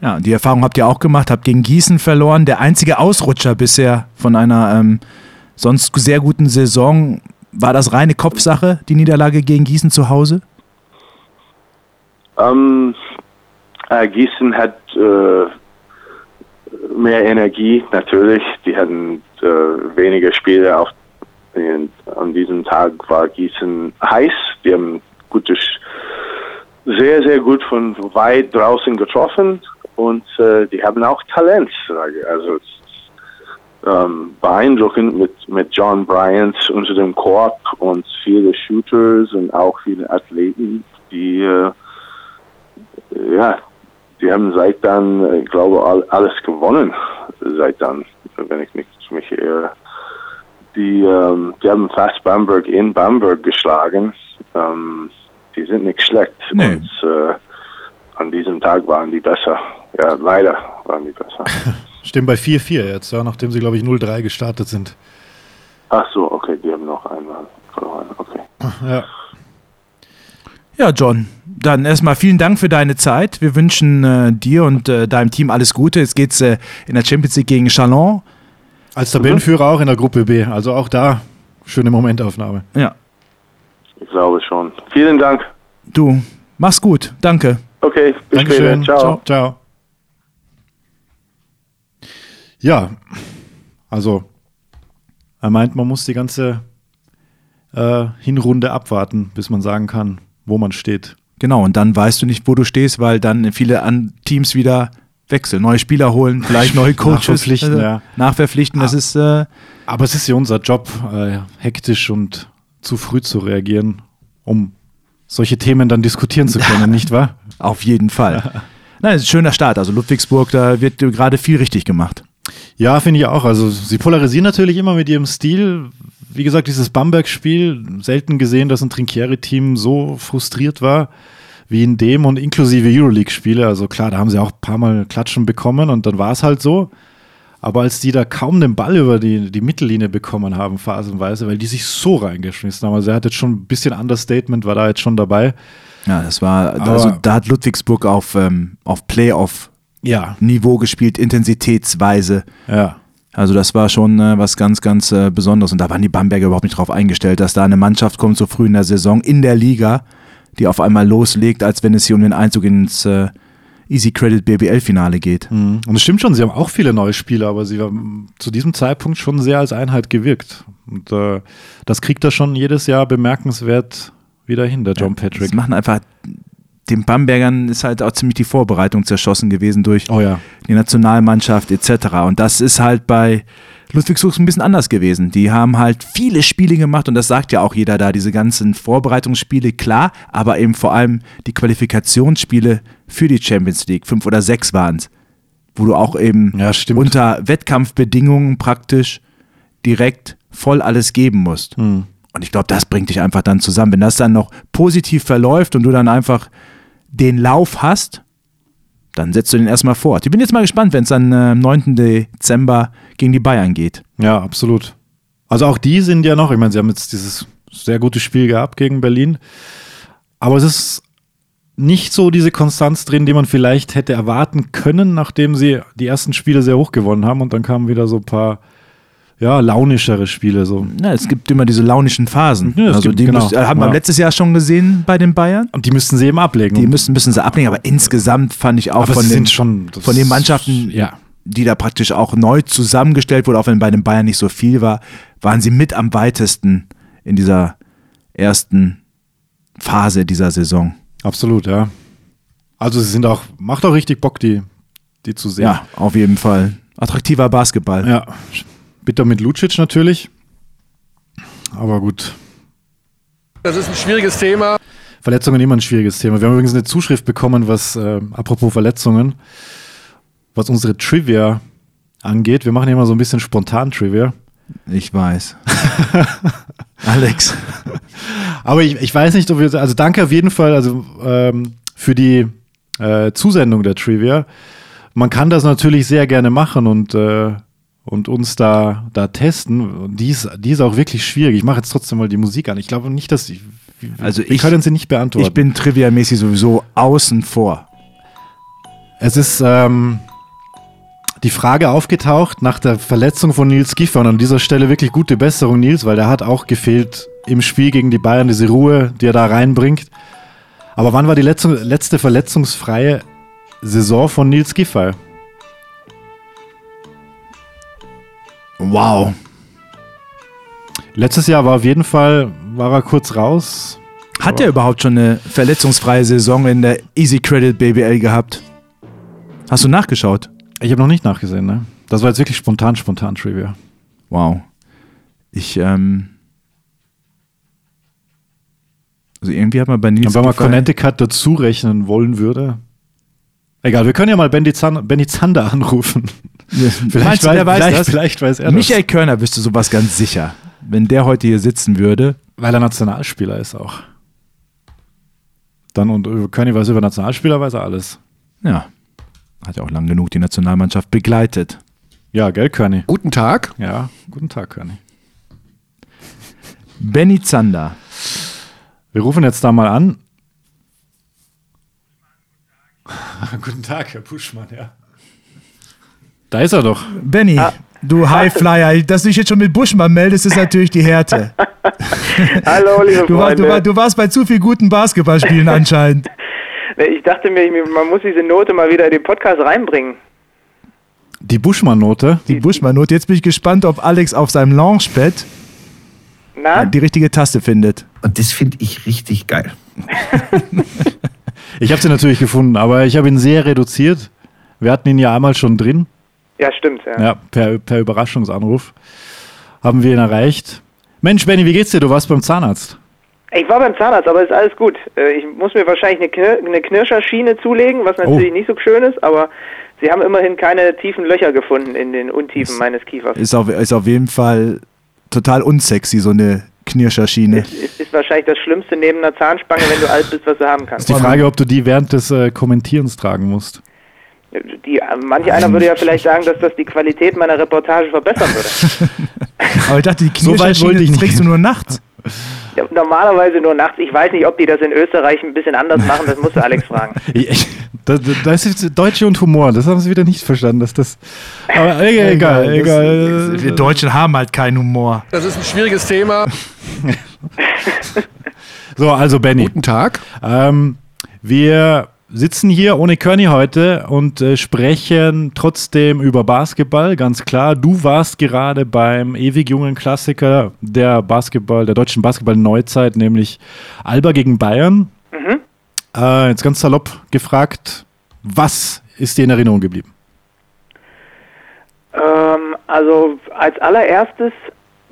Ja, die Erfahrung habt ihr auch gemacht, habt gegen Gießen verloren. Der einzige Ausrutscher bisher von einer ähm, sonst sehr guten Saison. War das reine Kopfsache, die Niederlage gegen Gießen zu Hause? Ähm, äh, Gießen hat äh, mehr Energie, natürlich. Die hatten äh, weniger Spiele. Auf, in, an diesem Tag war Gießen heiß. Die haben gutes, sehr, sehr gut von weit draußen getroffen und äh, die haben auch Talent. Sage ich. Also ähm, beeindruckend mit, mit John Bryant unter dem Korb und viele Shooters und auch viele Athleten, die äh, ja, die haben seit dann, äh, ich glaube, all, alles gewonnen. Seit dann, wenn ich nicht mich irre. Die, ähm, die haben fast Bamberg in Bamberg geschlagen. Ähm, die sind nicht schlecht. Nee. Und äh, an diesem Tag waren die besser. Ja, leider waren die besser. Stehen bei 4-4 jetzt, ja, nachdem sie, glaube ich, 0-3 gestartet sind. Ach so, okay, die haben noch einmal verloren. Okay. Ja. Ja, John, dann erstmal vielen Dank für deine Zeit. Wir wünschen äh, dir und äh, deinem Team alles Gute. Jetzt geht's äh, in der Champions League gegen Chalon. Als Tabellenführer auch in der Gruppe B. Also auch da schöne Momentaufnahme. Ja, Ich glaube schon. Vielen Dank. du, mach's gut. Danke. Okay, bis Dankeschön. später. Ciao. Ciao. Ja, also er meint, man muss die ganze äh, Hinrunde abwarten, bis man sagen kann, wo man steht. Genau, und dann weißt du nicht, wo du stehst, weil dann viele an Teams wieder wechseln, neue Spieler holen, vielleicht neue Coaches Nachverpflichten, also, ja. nachverpflichten. Das ist äh, Aber es ist ja unser Job, äh, hektisch und zu früh zu reagieren, um solche Themen dann diskutieren zu können, nicht wahr? auf jeden Fall. Nein, es ist ein schöner Start. Also Ludwigsburg, da wird gerade viel richtig gemacht. Ja, finde ich auch. Also sie polarisieren natürlich immer mit ihrem Stil. Wie gesagt, dieses Bamberg-Spiel, selten gesehen, dass ein Trinkieri-Team so frustriert war wie in dem und inklusive Euroleague-Spiele. Also klar, da haben sie auch ein paar Mal Klatschen bekommen und dann war es halt so. Aber als die da kaum den Ball über die, die Mittellinie bekommen haben, phasenweise, weil die sich so reingeschmissen haben. Also er hat jetzt schon ein bisschen Understatement, war da jetzt schon dabei. Ja, das war, Aber- also da hat Ludwigsburg auf, ähm, auf Playoff-Niveau Ja, gespielt, intensitätsweise. ja. Also das war schon äh, was ganz, ganz äh, Besonderes. Und da waren die Bamberger überhaupt nicht drauf eingestellt, dass da eine Mannschaft kommt so früh in der Saison in der Liga, die auf einmal loslegt, als wenn es hier um den Einzug ins äh, Easy Credit BBL-Finale geht. Mhm. Und es stimmt schon, sie haben auch viele neue Spieler, aber sie haben zu diesem Zeitpunkt schon sehr als Einheit gewirkt. Und äh, das kriegt er schon jedes Jahr bemerkenswert wieder hin, der John Das Patrick. machen einfach, den Bambergern ist halt auch ziemlich die Vorbereitung zerschossen gewesen durch Oh ja. die Nationalmannschaft etc. Und das ist halt bei Ludwigsburg ein bisschen anders gewesen. Die haben halt viele Spiele gemacht und das sagt ja auch jeder da, diese ganzen Vorbereitungsspiele, klar, aber eben vor allem die Qualifikationsspiele für die Champions League, fünf oder sechs waren es, wo du auch eben Ja, unter Wettkampfbedingungen praktisch direkt voll alles geben musst. Hm. Und ich glaube, das bringt dich einfach dann zusammen. Wenn das dann noch positiv verläuft und du dann einfach den Lauf hast, dann setzt du den erstmal fort. Ich bin jetzt mal gespannt, wenn es dann äh, am 9. Dezember gegen die Bayern geht. Ja, absolut. Also auch die sind ja noch, ich meine, sie haben jetzt dieses sehr gute Spiel gehabt gegen Berlin. Aber es ist nicht so diese Konstanz drin, die man vielleicht hätte erwarten können, nachdem sie die ersten Spiele sehr hoch gewonnen haben. Und dann kamen wieder so ein paar ja, launischere Spiele. So. Ja, es gibt immer diese launischen Phasen. Ja, also gibt- die genau. müsst, äh, haben wir Ja. letztes Jahr schon gesehen bei den Bayern. Und die müssten sie eben ablegen. Die müssen, müssen sie ablegen, aber insgesamt fand ich auch Aber von den, schon- von den Mannschaften, ja. die da praktisch auch neu zusammengestellt wurde, auch wenn bei den Bayern nicht so viel war, waren sie mit am weitesten in dieser ersten Phase dieser Saison. Absolut, ja. Also sie sind auch, macht auch richtig Bock, die, die zu sehen. Ja, auf jeden Fall. Attraktiver Basketball. Ja. Bitter mit Lucic natürlich. Aber gut. Das ist ein schwieriges Thema. Verletzungen immer ein schwieriges Thema. Wir haben übrigens eine Zuschrift bekommen, was, äh, apropos Verletzungen, was unsere Trivia angeht. Wir machen ja immer so ein bisschen spontan Trivia. Ich weiß. Alex. Aber ich, ich weiß nicht, ob wir, also danke auf jeden Fall also, ähm, für die äh, Zusendung der Trivia. Man kann das natürlich sehr gerne machen und, äh, und uns da, da testen. Und Die ist, die ist auch wirklich schwierig. Ich mache jetzt trotzdem mal die Musik an. Ich glaube nicht, dass ich. Also wir ich- können sie nicht beantworten. Ich bin triviamäßig sowieso außen vor. Es ist ähm, die Frage aufgetaucht nach der Verletzung von Nils Giffer. Und an dieser Stelle wirklich gute Besserung, Nils, weil der hat auch gefehlt im Spiel gegen die Bayern, diese Ruhe, die er da reinbringt. Aber wann war die letzte, letzte verletzungsfreie Saison von Nils Giffey? Wow. Letztes Jahr war auf jeden Fall, war er kurz raus. Hat er überhaupt schon eine verletzungsfreie Saison in der Easy Credit BBL gehabt? Hast du nachgeschaut? Ich habe noch nicht nachgesehen, ne? Das war jetzt wirklich spontan, spontan Trivia. Wow. Ich, ähm. Also irgendwie hat man bei Nils Und wenn man Connecticut dazu rechnen wollen würde. Egal, wir können ja mal Benny Zan- Benny Zander anrufen. Meinst du, weiß vielleicht, das? vielleicht weiß er Michael Körner wüsste sowas ganz sicher. Wenn der heute hier sitzen würde. das. Weil er Nationalspieler ist auch. Dann und über Körny weiß über Nationalspieler, weiß er alles. Ja. Hat ja auch lang genug die Nationalmannschaft begleitet. Ja, gell, Körny? Guten Tag. Ja, guten Tag, Körny. Benny Zander. Wir rufen jetzt da mal an. Guten Tag, Herr Puschmann, ja. Da ist er doch. Benny, du Highflyer, dass du dich jetzt schon mit Buschmann meldest, ist natürlich die Härte. Hallo, liebe Du, war, Freunde. du, war, du warst bei zu viel guten Basketballspielen anscheinend. ich dachte mir, man muss diese Note mal wieder in den Podcast reinbringen. Die Buschmann-Note. Die Buschmann-Note. Jetzt bin ich gespannt, ob Alex auf seinem Launchpad Na? die richtige Taste findet. Und das finde ich richtig geil. Ich habe sie natürlich gefunden, aber ich habe ihn sehr reduziert. Wir hatten ihn ja einmal schon drin. Ja, stimmt. Ja. Ja, per, per Überraschungsanruf haben wir ihn erreicht. Mensch, Benny, wie geht's dir? Du warst beim Zahnarzt. Ich war beim Zahnarzt, aber ist alles gut. Äh, Ich muss mir wahrscheinlich eine, Knir eine Knirscherschiene zulegen, was natürlich Oh. nicht so schön ist, aber sie haben immerhin keine tiefen Löcher gefunden in den Untiefen meines Kiefers. Ist auf, ist auf jeden Fall total unsexy, so eine Knirscherschiene. Ist, ist wahrscheinlich das Schlimmste neben einer Zahnspange, wenn du alt bist, was du haben kannst. Ist die Frage, ob du die während des äh, Kommentierens tragen musst. Die, manch einer würde ja vielleicht sagen, dass das die Qualität meiner Reportage verbessern würde. Aber ich dachte, die So Knirscherschiene ich nicht trägst du nur nachts. Ja, normalerweise nur nachts. Ich weiß nicht, ob die das in Österreich ein bisschen anders machen, das musst du Alex fragen. Das, das ist Deutsche und Humor, das haben sie wieder nicht verstanden. Dass das, aber egal, egal. egal. Wir Deutschen haben halt keinen Humor. Das ist ein schwieriges Thema. So, also Benny. Guten Tag. Ähm, wir sitzen hier ohne Körny heute und äh, sprechen trotzdem über Basketball, ganz klar. Du warst gerade beim ewig jungen Klassiker der Basketball, der deutschen Basketball-Neuzeit, nämlich Alba gegen Bayern. Äh, jetzt ganz salopp gefragt, was ist dir in Erinnerung geblieben? Ähm, also als allererstes,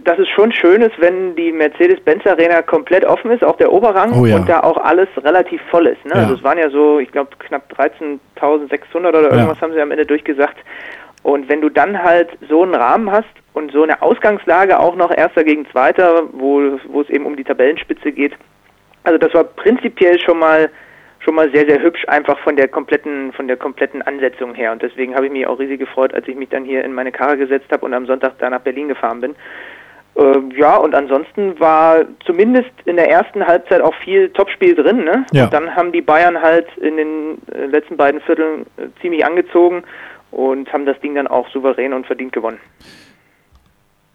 dass es schon schön ist, wenn die Mercedes-Benz Arena komplett offen ist, auch der Oberrang Oh ja. und da auch alles relativ voll ist. Ne? Ja. Also es waren ja so, ich glaube, knapp 13.600 oder irgendwas Ja. haben sie am Ende durchgesagt. Und wenn du dann halt so einen Rahmen hast und so eine Ausgangslage auch noch Erster gegen Zweiter, wo, wo es eben um die Tabellenspitze geht, also das war prinzipiell schon mal schon mal sehr sehr hübsch einfach von der kompletten von der kompletten Ansetzung her und deswegen habe ich mich auch riesig gefreut, als ich mich dann hier in meine Karre gesetzt habe und am Sonntag da nach Berlin gefahren bin. Ähm, ja, und ansonsten war zumindest in der ersten Halbzeit auch viel Topspiel drin. Ne? Ja. Und dann haben die Bayern halt in den äh, letzten beiden Vierteln äh, ziemlich angezogen und haben das Ding dann auch souverän und verdient gewonnen.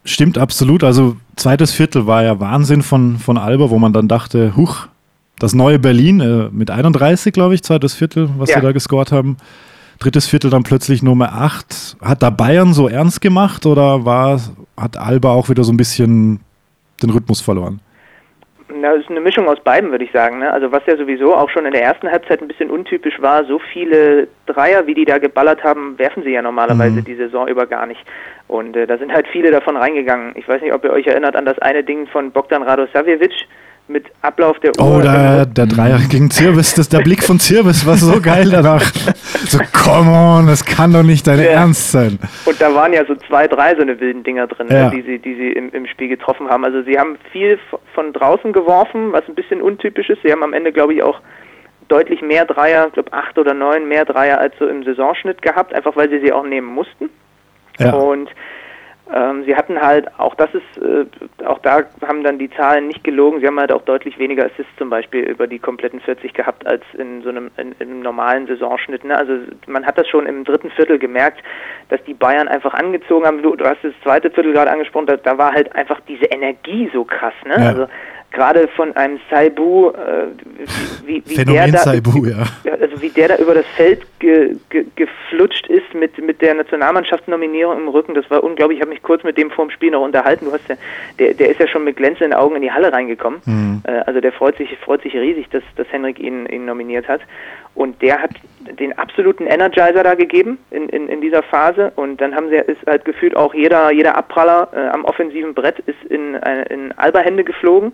Stimmt absolut. Also zweites Viertel war ja Wahnsinn von, von Alba, wo man dann dachte, huch, das neue Berlin äh, mit 31, glaube ich, zweites Viertel, was Ja. sie da gescored haben. Drittes Viertel dann plötzlich Nummer 8. Hat da Bayern so ernst gemacht oder war, hat Alba auch wieder so ein bisschen den Rhythmus verloren? Na, das ist eine Mischung aus beiden, würde ich sagen. Ne? Also was ja sowieso auch schon in der ersten Halbzeit ein bisschen untypisch war, so viele Dreier, wie die da geballert haben, werfen sie ja normalerweise die Saison über gar nicht. Und äh, da sind halt viele davon reingegangen. Ich weiß nicht, ob ihr euch erinnert an das eine Ding von Bogdan Radosavjevic mit Ablauf der Uhr. Oh, der, der Dreier gegen Zirbis, das, der Blick von Zirbis war so geil danach. So, come on, das kann doch nicht dein Ja. Ernst sein. Und da waren ja so zwei, drei so eine wilden Dinger drin, Ja. ne, die sie, die sie im, im Spiel getroffen haben. Also sie haben viel von draußen geworfen, was ein bisschen untypisch ist. Sie haben am Ende, glaube ich, auch deutlich mehr Dreier, ich glaube acht oder neun mehr Dreier als so im Saisonschnitt gehabt, einfach weil sie sie auch nehmen mussten. Ja. Und ähm, sie hatten halt, auch das ist, äh, auch da haben dann die Zahlen nicht gelogen, sie haben halt auch deutlich weniger Assists zum Beispiel über die kompletten 40 gehabt als in so einem in, im normalen Saisonschnitt. Ne? Also man hat das schon im dritten Viertel gemerkt, dass die Bayern einfach angezogen haben. Du, du hast das zweite Viertel gerade angesprochen, da, da war halt einfach diese Energie so krass. Ne? Ja. Also gerade von einem Saibu, äh, wie, wie, der Phänomen da, Saibu, ja. also wie der da über das Feld ge, ge, geflutscht ist mit, mit der Nationalmannschaftsnominierung im Rücken, das war unglaublich. Ich habe mich kurz mit dem vor dem Spiel noch unterhalten. Du hast ja, der, der ist ja schon mit glänzenden Augen in die Halle reingekommen. Äh, also der freut sich, freut sich riesig, dass, dass Henrik ihn, ihn nominiert hat. Und der hat den absoluten Energizer da gegeben in, in, in dieser Phase. Und dann haben sie ist halt gefühlt auch jeder, jeder Abpraller äh, am offensiven Brett ist in, äh, in Alba-Hände geflogen.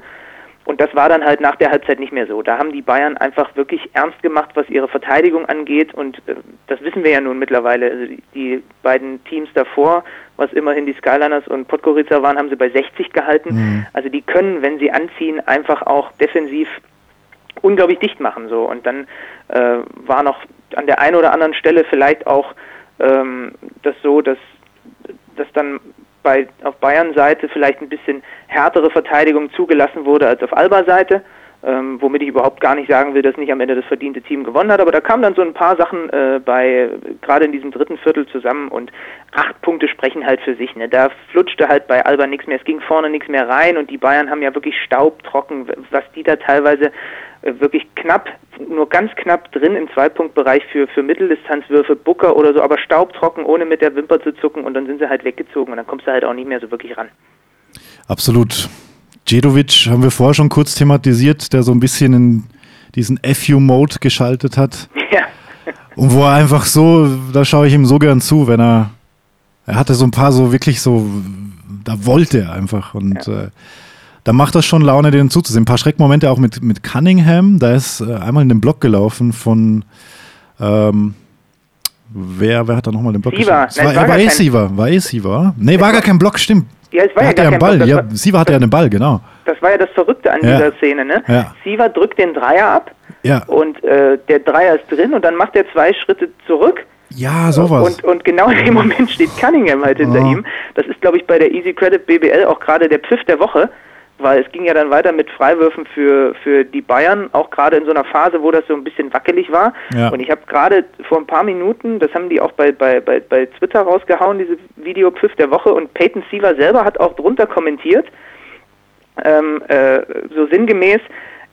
Und das war dann halt nach der Halbzeit nicht mehr so. Da haben die Bayern einfach wirklich ernst gemacht, was ihre Verteidigung angeht. Und äh, das wissen wir ja nun mittlerweile. Also die, die beiden Teams davor, was immerhin die Skyliners und Podgorica waren, haben sie bei 60 gehalten. Also die können, wenn sie anziehen, einfach auch defensiv unglaublich dicht machen. So. Und dann äh, war noch an der einen oder anderen Stelle vielleicht auch ähm, das so, dass, dass dann bei, auf Bayern-Seite vielleicht ein bisschen härtere Verteidigung zugelassen wurde als auf Alba-Seite ähm, womit ich überhaupt gar nicht sagen will, dass nicht am Ende das verdiente Team gewonnen hat, aber da kamen dann so ein paar Sachen äh, bei, gerade in diesem dritten Viertel zusammen und acht Punkte sprechen halt für sich. Ne? Da flutschte halt bei Alba nichts mehr, es ging vorne nichts mehr rein und die Bayern haben ja wirklich staubtrocken, was die da teilweise wirklich knapp, nur ganz knapp drin im Zweipunktbereich für, für Mitteldistanzwürfe, Booker oder so, aber staubtrocken, ohne mit der Wimper zu zucken und dann sind sie halt weggezogen und dann kommst du halt auch nicht mehr so wirklich ran. Absolut. Djedovic haben wir vorher schon kurz thematisiert, der so ein bisschen in diesen FU-Mode geschaltet hat. Ja. Und wo er einfach so, da schaue ich ihm so gern zu, wenn er, er hatte so ein paar so wirklich so, da wollte er einfach und ja. äh, da macht das schon Laune, denen zuzusehen. Ein paar Schreckmomente auch mit, mit Cunningham, da ist äh, einmal in den Block gelaufen von, ähm, wer, wer hat da nochmal den Block Siva. geschlagen? War, war, war eh Siva, war eh Siva. Nee, war gar kein Block, stimmt. Ja, es war er ja hatte gar ja kein einen Ball, Block, ja, war- Siva hatte ja den Ball, genau. Das war ja das Verrückte an Ja. dieser Szene, ne? Ja. Siva drückt den Dreier ab Ja, und äh, der Dreier ist drin und dann macht er zwei Schritte zurück ja sowas. und, und genau in dem Moment steht Cunningham halt hinter Ja. ihm. Das ist, glaube ich, bei der Easy Credit BBL auch gerade der Pfiff der Woche, weil es ging ja dann weiter mit Freiwürfen für, für die Bayern, auch gerade in so einer Phase, wo das so ein bisschen wackelig war. Ja. Und ich habe gerade vor ein paar Minuten, das haben die auch bei, bei, bei, bei Twitter rausgehauen, diese Video Pfiff der Woche und Peyton Siever selber hat auch drunter kommentiert, ähm, äh, so sinngemäß,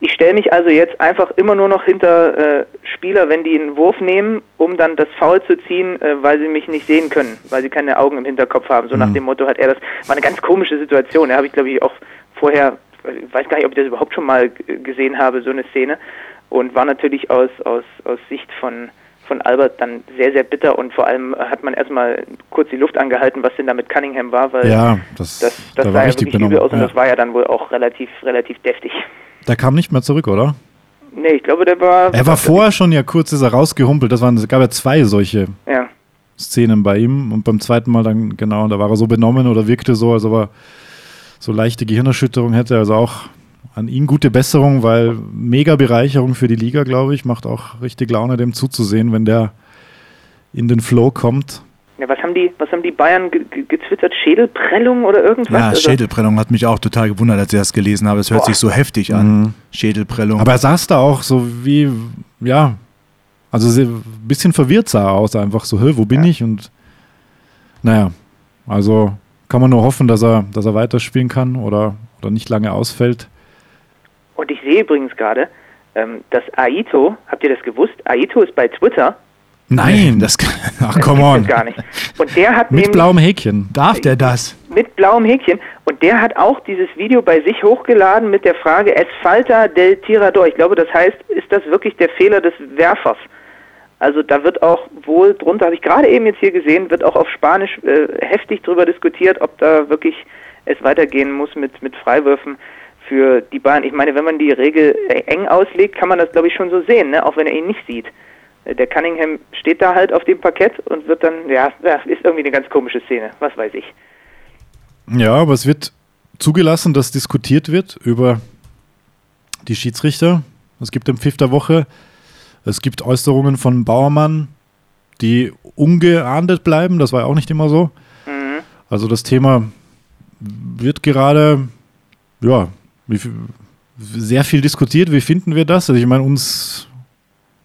ich stelle mich also jetzt einfach immer nur noch hinter äh, Spieler, wenn die einen Wurf nehmen, um dann das Foul zu ziehen, äh, weil sie mich nicht sehen können, weil sie keine Augen im Hinterkopf haben. So nach dem Motto hat er das. War eine ganz komische Situation. Da habe ich, glaube ich, auch vorher, ich weiß gar nicht, ob ich das überhaupt schon mal gesehen habe, so eine Szene. Und war natürlich aus, aus, aus Sicht von, von Albert dann sehr, sehr bitter und vor allem hat man erstmal kurz die Luft angehalten, was denn da mit Cunningham war, weil ja, das, das, das da sah war ja richtig wirklich übel benommen. aus und Ja. das war ja dann wohl auch relativ, relativ deftig. Der kam nicht mehr zurück, oder? Nee, ich glaube, der war. Er war vorher schon ja kurz, ist er rausgehumpelt. Das waren, es gab ja zwei solche Ja. Szenen bei ihm und beim zweiten Mal dann, genau, da war er so benommen oder wirkte so, als ob er so leichte Gehirnerschütterung hätte. Also auch an ihn gute Besserung, weil mega Bereicherung für die Liga, glaube ich. Macht auch richtig Laune, dem zuzusehen, wenn der in den Flow kommt. ja. Was haben die, was haben die Bayern ge ge getwittert? Schädelprellung oder irgendwas? Ja, Also- Schädelprellung hat mich auch total gewundert, als ich das gelesen habe. Es hört Boah. sich so heftig an. Schädelprellung. Aber er saß da auch so wie, ja, also ein bisschen verwirrt sah er aus, einfach so, hä, wo bin ich? Und naja, also kann man nur hoffen, dass er, dass er weiterspielen kann oder, oder nicht lange ausfällt. Und ich sehe übrigens gerade, ähm, dass Aito, habt ihr das gewusst? Aito ist bei Twitter. Nein, das kann, ach, Das come on. gar nicht. Und der hat mit nämlich blauem Häkchen. Darf der das? mit blauem Häkchen und der hat auch dieses Video bei sich hochgeladen mit der Frage Es falta del tirador. Ich glaube, das heißt, ist das wirklich der Fehler des Werfers? Also da wird auch wohl drunter, habe ich gerade eben jetzt hier gesehen, wird auch auf Spanisch äh, heftig drüber diskutiert, ob da wirklich es weitergehen muss mit, mit Freiwürfen für die Bayern. Ich meine, wenn man die Regel eng auslegt, kann man das glaube ich schon so sehen, ne? auch wenn er ihn nicht sieht. Äh, Der Cunningham steht da halt auf dem Parkett und wird dann, ja, ja, ist irgendwie eine ganz komische Szene, was weiß ich. Ja, aber es wird zugelassen, dass diskutiert wird über die Schiedsrichter. Es gibt im Pfiff der Woche, es gibt Äußerungen von Bauermann, die ungeahndet bleiben. Das war ja auch nicht immer so. Mhm. Also das Thema wird gerade, ja, viel, sehr viel diskutiert. Wie finden wir das? Also ich meine, uns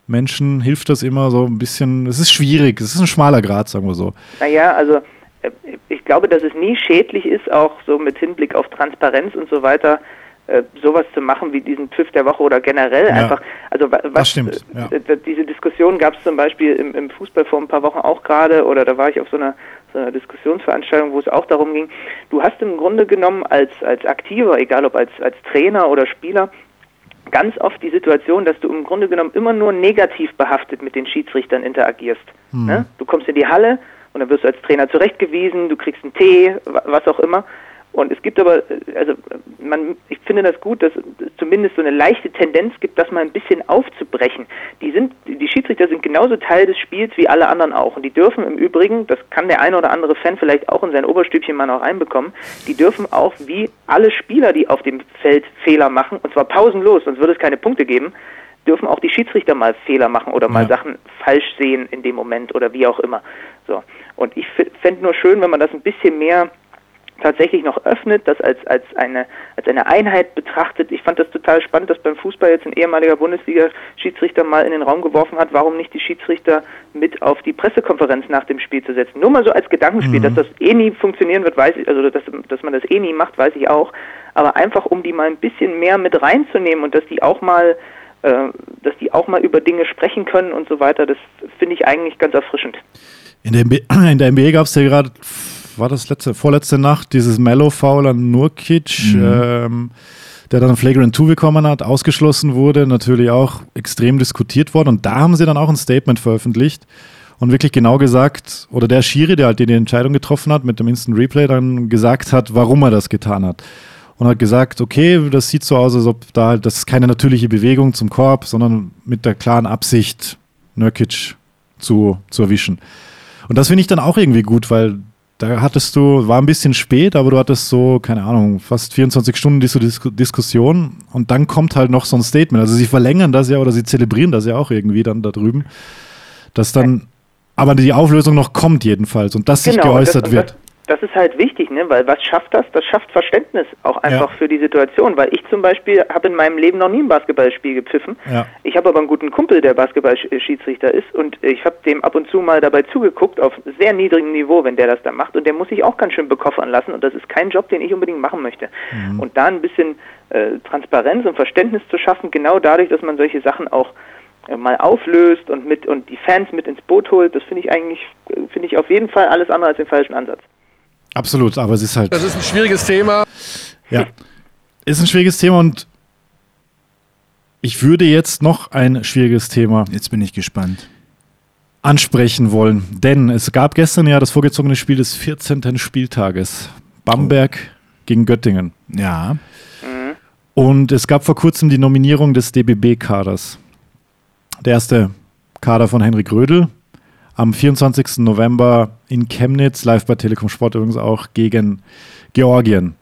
Menschen hilft das immer so ein bisschen, es ist schwierig, es ist ein schmaler Grad, sagen wir so. Naja, also äh, ich glaube, dass es nie schädlich ist, auch so mit Hinblick auf Transparenz und so weiter, äh, sowas zu machen wie diesen Pfiff der Woche oder generell Ja. einfach. Also wa- was, stimmt, ja. äh, äh, diese Diskussion gab es zum Beispiel im, im Fußball vor ein paar Wochen auch gerade oder da war ich auf so einer, so einer Diskussionsveranstaltung, wo es auch darum ging, du hast im Grunde genommen als, als Aktiver, egal ob als, als Trainer oder Spieler, ganz oft die Situation, dass du im Grunde genommen immer nur negativ behaftet mit den Schiedsrichtern interagierst. Ne? Du kommst in die Halle und dann wirst du als Trainer zurechtgewiesen, du kriegst einen Tee, wa- was auch immer. Und es gibt aber, also man, ich finde das gut, dass es zumindest so eine leichte Tendenz gibt, das mal ein bisschen aufzubrechen. Die sind, die Schiedsrichter sind genauso Teil des Spiels wie alle anderen auch. Und die dürfen im Übrigen, das kann der eine oder andere Fan vielleicht auch in sein Oberstübchen mal noch reinbekommen, die dürfen auch wie alle Spieler, die auf dem Feld Fehler machen, und zwar pausenlos, sonst würde es keine Punkte geben, dürfen auch die Schiedsrichter mal Fehler machen oder mal Ja. Sachen falsch sehen in dem Moment oder wie auch immer. So. Und ich fände nur schön, wenn man das ein bisschen mehr tatsächlich noch öffnet, das als, als, eine, als eine Einheit betrachtet. Ich fand das total spannend, dass beim Fußball jetzt ein ehemaliger Bundesliga-Schiedsrichter mal in den Raum geworfen hat, warum nicht die Schiedsrichter mit auf die Pressekonferenz nach dem Spiel zu setzen. Nur mal so als Gedankenspiel, mhm. dass das eh nie funktionieren wird, weiß ich, also dass, dass man das eh nie macht, weiß ich auch. Aber einfach, um die mal ein bisschen mehr mit reinzunehmen und dass die auch mal äh, dass die auch mal über Dinge sprechen können und so weiter, das finde ich eigentlich ganz erfrischend. In der, in der NBA gab es ja gerade, war das letzte, vorletzte Nacht, dieses Mellow-Foul an Nurkic, mhm. ähm, der dann Flagrant 2 bekommen hat, ausgeschlossen wurde, natürlich auch extrem diskutiert worden. Und da haben sie dann auch ein Statement veröffentlicht und wirklich genau gesagt, oder der Schiri, der halt die Entscheidung getroffen hat, mit dem Instant Replay dann gesagt hat, warum er das getan hat und hat gesagt, okay, das sieht so aus, als ob da halt, das ist keine natürliche Bewegung zum Korb, sondern mit der klaren Absicht, Nurkic zu, zu erwischen. Und das finde ich dann auch irgendwie gut, weil da hattest du, war ein bisschen spät, aber du hattest so, keine Ahnung, fast 24 Stunden diese Dis Diskussion. Und dann kommt halt noch so ein Statement. Also sie verlängern das ja oder sie zelebrieren das ja auch irgendwie dann da drüben, dass dann aber die Auflösung noch kommt jedenfalls und dass genau, sich geäußert das, wird das ist halt wichtig, ne? weil was schafft das? Das schafft Verständnis auch einfach ja. für die Situation, weil ich zum Beispiel habe in meinem Leben noch nie ein Basketballspiel gepfiffen. Ja. Ich habe aber einen guten Kumpel, der Basketballschiedsrichter ist und ich habe dem ab und zu mal dabei zugeguckt auf sehr niedrigem Niveau, wenn der das da macht und der muss sich auch ganz schön bekoffern lassen und das ist kein Job, den ich unbedingt machen möchte. Mhm. Und da ein bisschen äh, Transparenz und Verständnis zu schaffen, genau dadurch, dass man solche Sachen auch äh, mal auflöst und mit und die Fans mit ins Boot holt, das finde ich eigentlich äh, finde ich auf jeden Fall alles andere als den falschen Ansatz. Absolut, aber es ist halt. Das ist ein schwieriges Thema. Ja. Ist ein schwieriges Thema und ich würde jetzt noch ein schwieriges Thema. Jetzt bin ich gespannt. Ansprechen wollen. Denn es gab gestern ja das vorgezogene Spiel des 14. Spieltages. Bamberg oh. gegen Göttingen. Ja. Mhm. Und es gab vor kurzem die Nominierung des DBB-Kaders. Der erste Kader von Henrik Rödel, am 24. November in Chemnitz, live bei Telekom Sport übrigens auch gegen Georgien.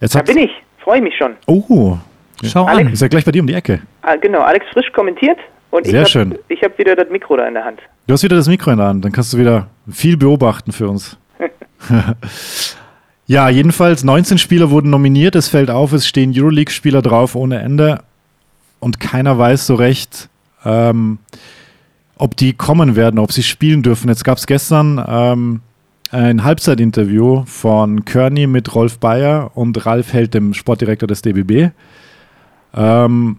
Jetzt da bin ich, freue mich schon. Oh, schau Alex, an. Ist ja gleich bei dir um die Ecke. Ah, genau, Alex Frisch kommentiert und Sehr ich habe hab wieder das Mikro da in der Hand. Du hast wieder das Mikro in der Hand, dann kannst du wieder viel beobachten für uns. ja, jedenfalls 19 Spieler wurden nominiert. Es fällt auf, es stehen Euroleague-Spieler drauf ohne Ende und keiner weiß so recht, ähm, ob die kommen werden, ob sie spielen dürfen. Jetzt gab es gestern ähm, ein Halbzeitinterview von Kearney mit Rolf Bayer und Ralf Held, dem Sportdirektor des DBB. Ähm,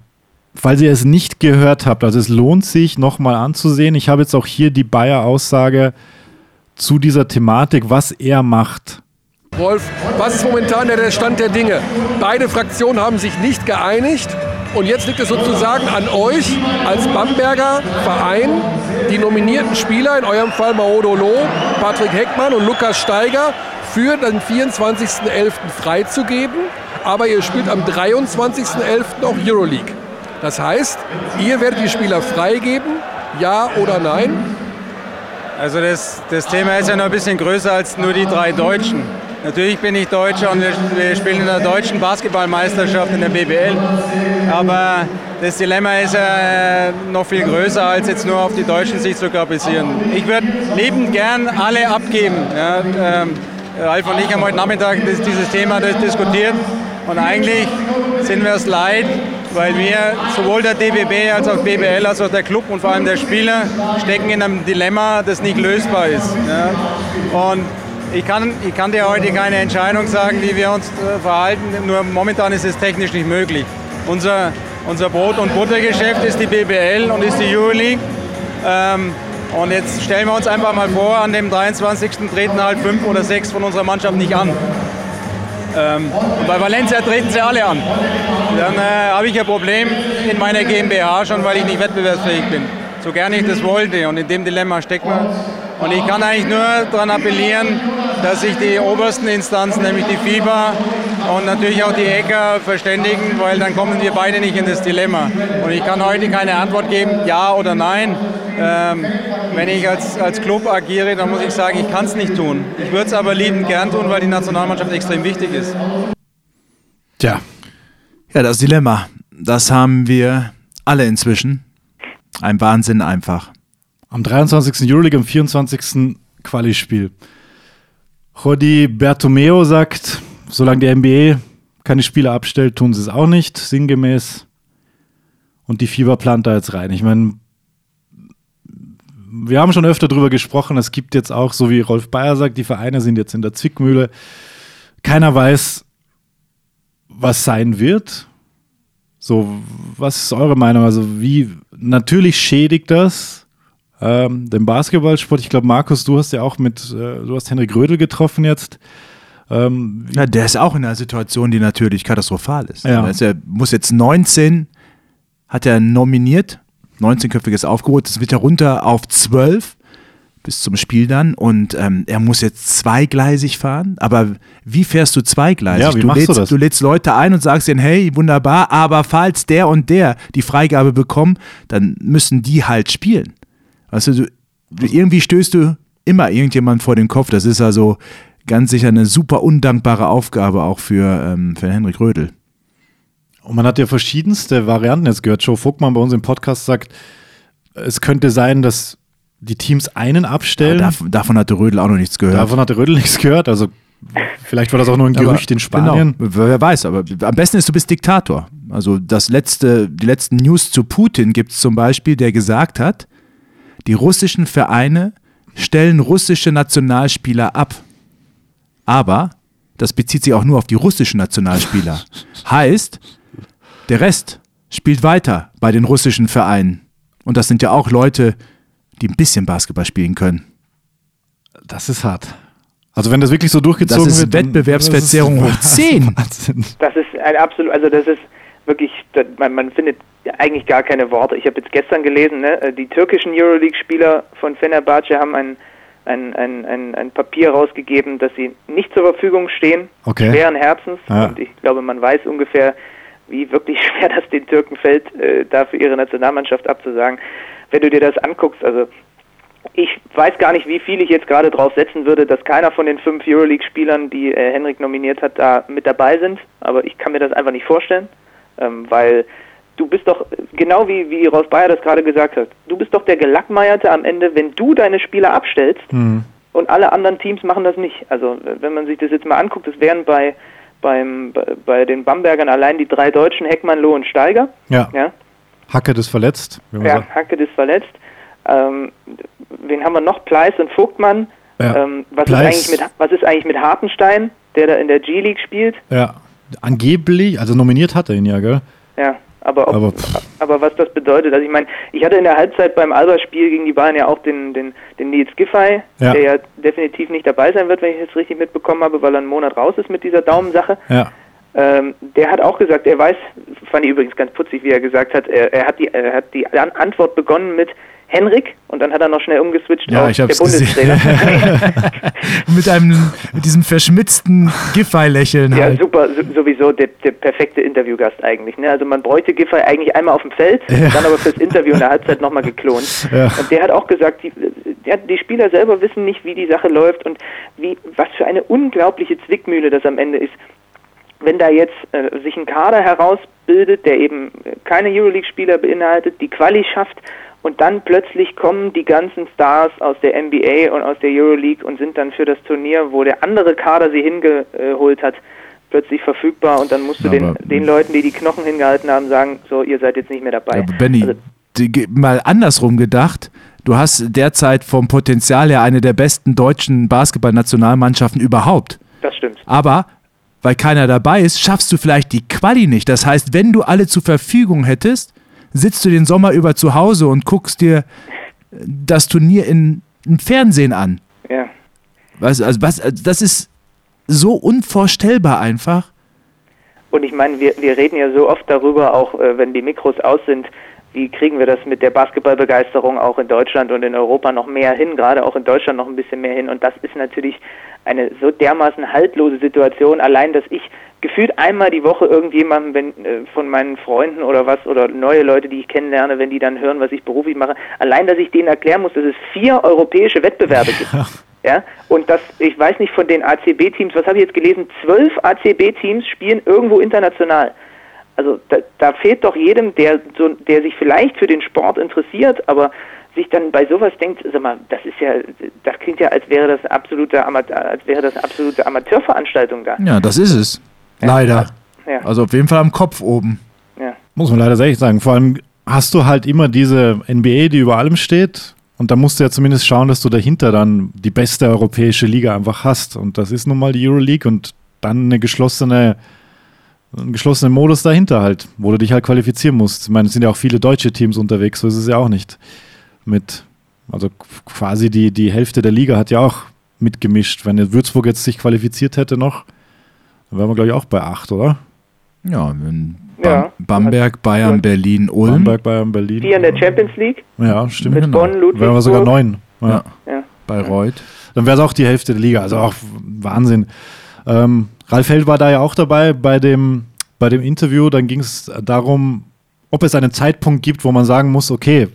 falls ihr es nicht gehört habt, also es lohnt sich nochmal anzusehen. Ich habe jetzt auch hier die Bayer-Aussage zu dieser Thematik, was er macht. Rolf, was ist momentan der Stand der Dinge? Beide Fraktionen haben sich nicht geeinigt. Und jetzt liegt es sozusagen an euch als Bamberger Verein, die nominierten Spieler, in eurem Fall Maodo Loh, Patrick Heckmann und Lukas Steiger, für den 24.11. freizugeben. Aber ihr spielt am 23.11. auch Euroleague. Das heißt, ihr werdet die Spieler freigeben, ja oder nein? Also das, das Thema ist ja noch ein bisschen größer als nur die drei Deutschen. Natürlich bin ich Deutscher und wir spielen in der deutschen Basketballmeisterschaft in der BBL. Aber das Dilemma ist ja äh, noch viel größer, als jetzt nur auf die Deutschen sich zu kaprizieren. Ich würde liebend gern alle abgeben. Ja, ähm, Ralf und ich haben heute Nachmittag dieses Thema diskutiert. Und eigentlich sind wir es leid, weil wir, sowohl der DBB als auch BBL, als auch der Club und vor allem der Spieler, stecken in einem Dilemma, das nicht lösbar ist. Ja. Und ich kann, ich kann dir heute keine Entscheidung sagen, wie wir uns äh, verhalten, nur momentan ist es technisch nicht möglich. Unser, unser Brot- und Buttergeschäft ist die BBL und ist die Euroleague. Ähm, und jetzt stellen wir uns einfach mal vor, an dem 23. treten halt fünf oder sechs von unserer Mannschaft nicht an. Ähm, und bei Valencia treten sie alle an. Dann äh, habe ich ein Problem in meiner GmbH schon, weil ich nicht wettbewerbsfähig bin. So gerne ich das wollte. Und in dem Dilemma stecken wir. Und ich kann eigentlich nur daran appellieren, dass sich die obersten Instanzen, nämlich die FIBA und natürlich auch die ECA verständigen, weil dann kommen wir beide nicht in das Dilemma. Und ich kann heute keine Antwort geben, ja oder nein. Ähm, wenn ich als, als Club agiere, dann muss ich sagen, ich kann es nicht tun. Ich würde es aber liebend gern tun, weil die Nationalmannschaft extrem wichtig ist. Tja, ja, das Dilemma, das haben wir alle inzwischen. Ein Wahnsinn einfach. Am 23. Euroleague, am 24. Quali-Spiel. Jodi Bertomeo sagt, solange die NBA keine Spieler abstellt, tun sie es auch nicht, sinngemäß. Und die Fieber plant da jetzt rein. Ich meine, wir haben schon öfter darüber gesprochen. Es gibt jetzt auch, so wie Rolf Bayer sagt, die Vereine sind jetzt in der Zwickmühle. Keiner weiß, was sein wird. So, was ist eure Meinung? Also, wie natürlich schädigt das ähm, den Basketballsport? Ich glaube, Markus, du hast ja auch mit, äh, du hast Henrik Rödel getroffen jetzt. Ähm, ja, der ist auch in einer Situation, die natürlich katastrophal ist. Ja. Also er muss jetzt 19, hat er nominiert, 19-köpfiges aufgeholt, das wird er runter auf 12 bis zum Spiel dann und ähm, er muss jetzt zweigleisig fahren. Aber wie fährst du zweigleisig? Ja, wie du, machst lädst, du das? du lädst Leute ein und sagst denen, hey, wunderbar, aber falls der und der die Freigabe bekommen, dann müssen die halt spielen. Also du, irgendwie stößt du immer irgendjemand vor den Kopf. Das ist also ganz sicher eine super undankbare Aufgabe auch für, ähm, für Henrik Rödel. Und man hat ja verschiedenste Varianten jetzt gehört. Joe Vogtmann bei uns im Podcast sagt, es könnte sein, dass die Teams einen abstellen. Ja, davon, davon hatte Rödel auch noch nichts gehört. Davon hatte Rödel nichts gehört. Also vielleicht war das auch nur ein Gerücht aber, in Spanien. Genau, wer weiß, aber am besten ist, du bist Diktator. Also das letzte, die letzten News zu Putin gibt es zum Beispiel, der gesagt hat, die russischen Vereine stellen russische Nationalspieler ab. Aber das bezieht sich auch nur auf die russischen Nationalspieler. heißt, der Rest spielt weiter bei den russischen Vereinen. Und das sind ja auch Leute, die ein bisschen Basketball spielen können. Das ist hart. Also wenn das wirklich so durchgezogen das ist wird, dann- Wettbewerbsverzerrung hoch 10. Wahnsinn. Das ist ein absolut, also das ist wirklich, man, man findet eigentlich gar keine Worte. Ich habe jetzt gestern gelesen, ne, äh, die türkischen Euroleague-Spieler von Fenerbahce haben ein, ein, ein, ein, ein Papier rausgegeben, dass sie nicht zur Verfügung stehen, Okay. schweren Herzens. Ja. Und ich glaube, man weiß ungefähr, wie wirklich schwer das den Türken fällt, äh, da für ihre Nationalmannschaft abzusagen. Wenn du dir das anguckst, also ich weiß gar nicht, wie viel ich jetzt gerade drauf setzen würde, dass keiner von den fünf Euroleague-Spielern, die äh, Henrik nominiert hat, da mit dabei sind. Aber ich kann mir das einfach nicht vorstellen, ähm, weil du bist doch, genau wie, wie Rolf Bayer das gerade gesagt hat, du bist doch der Gelackmeierte am Ende, wenn du deine Spieler abstellst Hm. und alle anderen Teams machen das nicht. Also wenn man sich das jetzt mal anguckt, das wären bei, beim, bei, bei den Bambergern allein die drei Deutschen, Heckmann, Loh und Steiger. Ja. Ja, Hackett ist verletzt. ja sagt. Hackett ist verletzt. Ähm, wen haben wir noch? Pleiss und Vogtmann. Ja. Ähm, was, ist Pleiss- eigentlich mit, was ist eigentlich mit Hartenstein, der da in der G-League spielt? ja. Angeblich, also nominiert hat er ihn ja, gell? Ja, aber, ob, Aber aber, was das bedeutet, also ich meine, ich hatte in der Halbzeit beim Alba-Spiel gegen die Bayern ja auch den, den, den Nils Giffey, Ja. der ja definitiv nicht dabei sein wird, wenn ich es richtig mitbekommen habe, weil er einen Monat raus ist mit dieser Daumensache. Ja. Ähm, der hat auch gesagt, er weiß, fand ich übrigens ganz putzig, wie er gesagt hat, er, er hat die, er hat die An Antwort begonnen mit Henrik und dann hat er noch schnell umgeswitcht Ja, auf ich der hab's gesehen. Bundestrainer. mit einem, mit diesem verschmitzten Giffey-Lächeln Ja, halt. super, so- sowieso der, der perfekte Interviewgast eigentlich. Ne? Also man bräuchte Giffey eigentlich einmal auf dem Feld, dann aber fürs Interview in der Halbzeit nochmal geklont. Ja. Und der hat auch gesagt, die, der, die Spieler selber wissen nicht, wie die Sache läuft und wie was für eine unglaubliche Zwickmühle das am Ende ist. Wenn da jetzt äh, sich ein Kader herausbildet, der eben keine Euroleague-Spieler beinhaltet, die Quali schafft und dann plötzlich kommen die ganzen Stars aus der NBA und aus der Euroleague und sind dann für das Turnier, wo der andere Kader sie hingeholt hat, plötzlich verfügbar und dann musst du Ja, den, den Leuten, die die Knochen hingehalten haben, sagen, so, ihr seid jetzt nicht mehr dabei. Aber Benny, Also, die- mal andersrum gedacht. Du hast derzeit vom Potenzial her eine der besten deutschen Basketballnationalmannschaften überhaupt. das stimmt. Aber weil keiner dabei ist, schaffst du vielleicht die Quali nicht. Das heißt, wenn du alle zur Verfügung hättest, sitzt du den Sommer über zu Hause und guckst dir das Turnier in, im Fernsehen an. Ja. Was, also was, das ist so unvorstellbar einfach. Und ich meine, wir, wir reden ja so oft darüber, auch äh, wenn die Mikros aus sind, wie kriegen wir das mit der Basketballbegeisterung auch in Deutschland und in Europa noch mehr hin, gerade auch in Deutschland noch ein bisschen mehr hin. Und das ist natürlich eine so dermaßen haltlose Situation, allein dass ich gefühlt einmal die Woche irgendjemandem wenn, äh, von meinen Freunden oder was oder neue Leute, die ich kennenlerne, wenn die dann hören, was ich beruflich mache, allein dass ich denen erklären muss, dass es vier europäische Wettbewerbe gibt. Ja, und das, ich weiß nicht von den ACB-Teams, was habe ich jetzt gelesen? Zwölf ACB-Teams spielen irgendwo international. Also da, da fehlt doch jedem, der, so, der sich vielleicht für den Sport interessiert, aber sich dann bei sowas denkt, sag mal, das ist ja, das klingt ja, als wäre das absolute, Amateur, als wäre das absolute Amateurveranstaltung da. Ja, das ist es. Leider. Ja. Also auf jeden Fall am Kopf oben. Ja. Muss man leider echt sagen. Vor allem hast du halt immer diese NBA, die über allem steht. Und da musst du ja zumindest schauen, dass du dahinter dann die beste europäische Liga einfach hast. Und das ist nun mal die Euroleague und dann eine geschlossene, einen geschlossenen Modus dahinter halt, wo du dich halt qualifizieren musst. Ich meine, es sind ja auch viele deutsche Teams unterwegs, so ist es ja auch nicht. Mit, also quasi die, die Hälfte der Liga hat ja auch mitgemischt. Wenn Würzburg jetzt sich qualifiziert hätte noch, dann wären wir, glaube ich, auch bei acht, oder? Ja, wenn Ja. Bam Bamberg, Bayern, Berlin, Ulm. Bamberg, Bayern, Berlin. Vier in der Champions League. Ja, stimmt. Mit genau. Bonn, Ludwigsburg. Wären wir sogar neun. Ja. Ja. Ja. Bayreuth. Dann wäre es auch die Hälfte der Liga. Also auch Wahnsinn. Ähm, Ralf Held war da ja auch dabei bei dem, bei dem Interview. Dann ging es darum, ob es einen Zeitpunkt gibt, wo man sagen muss, okay,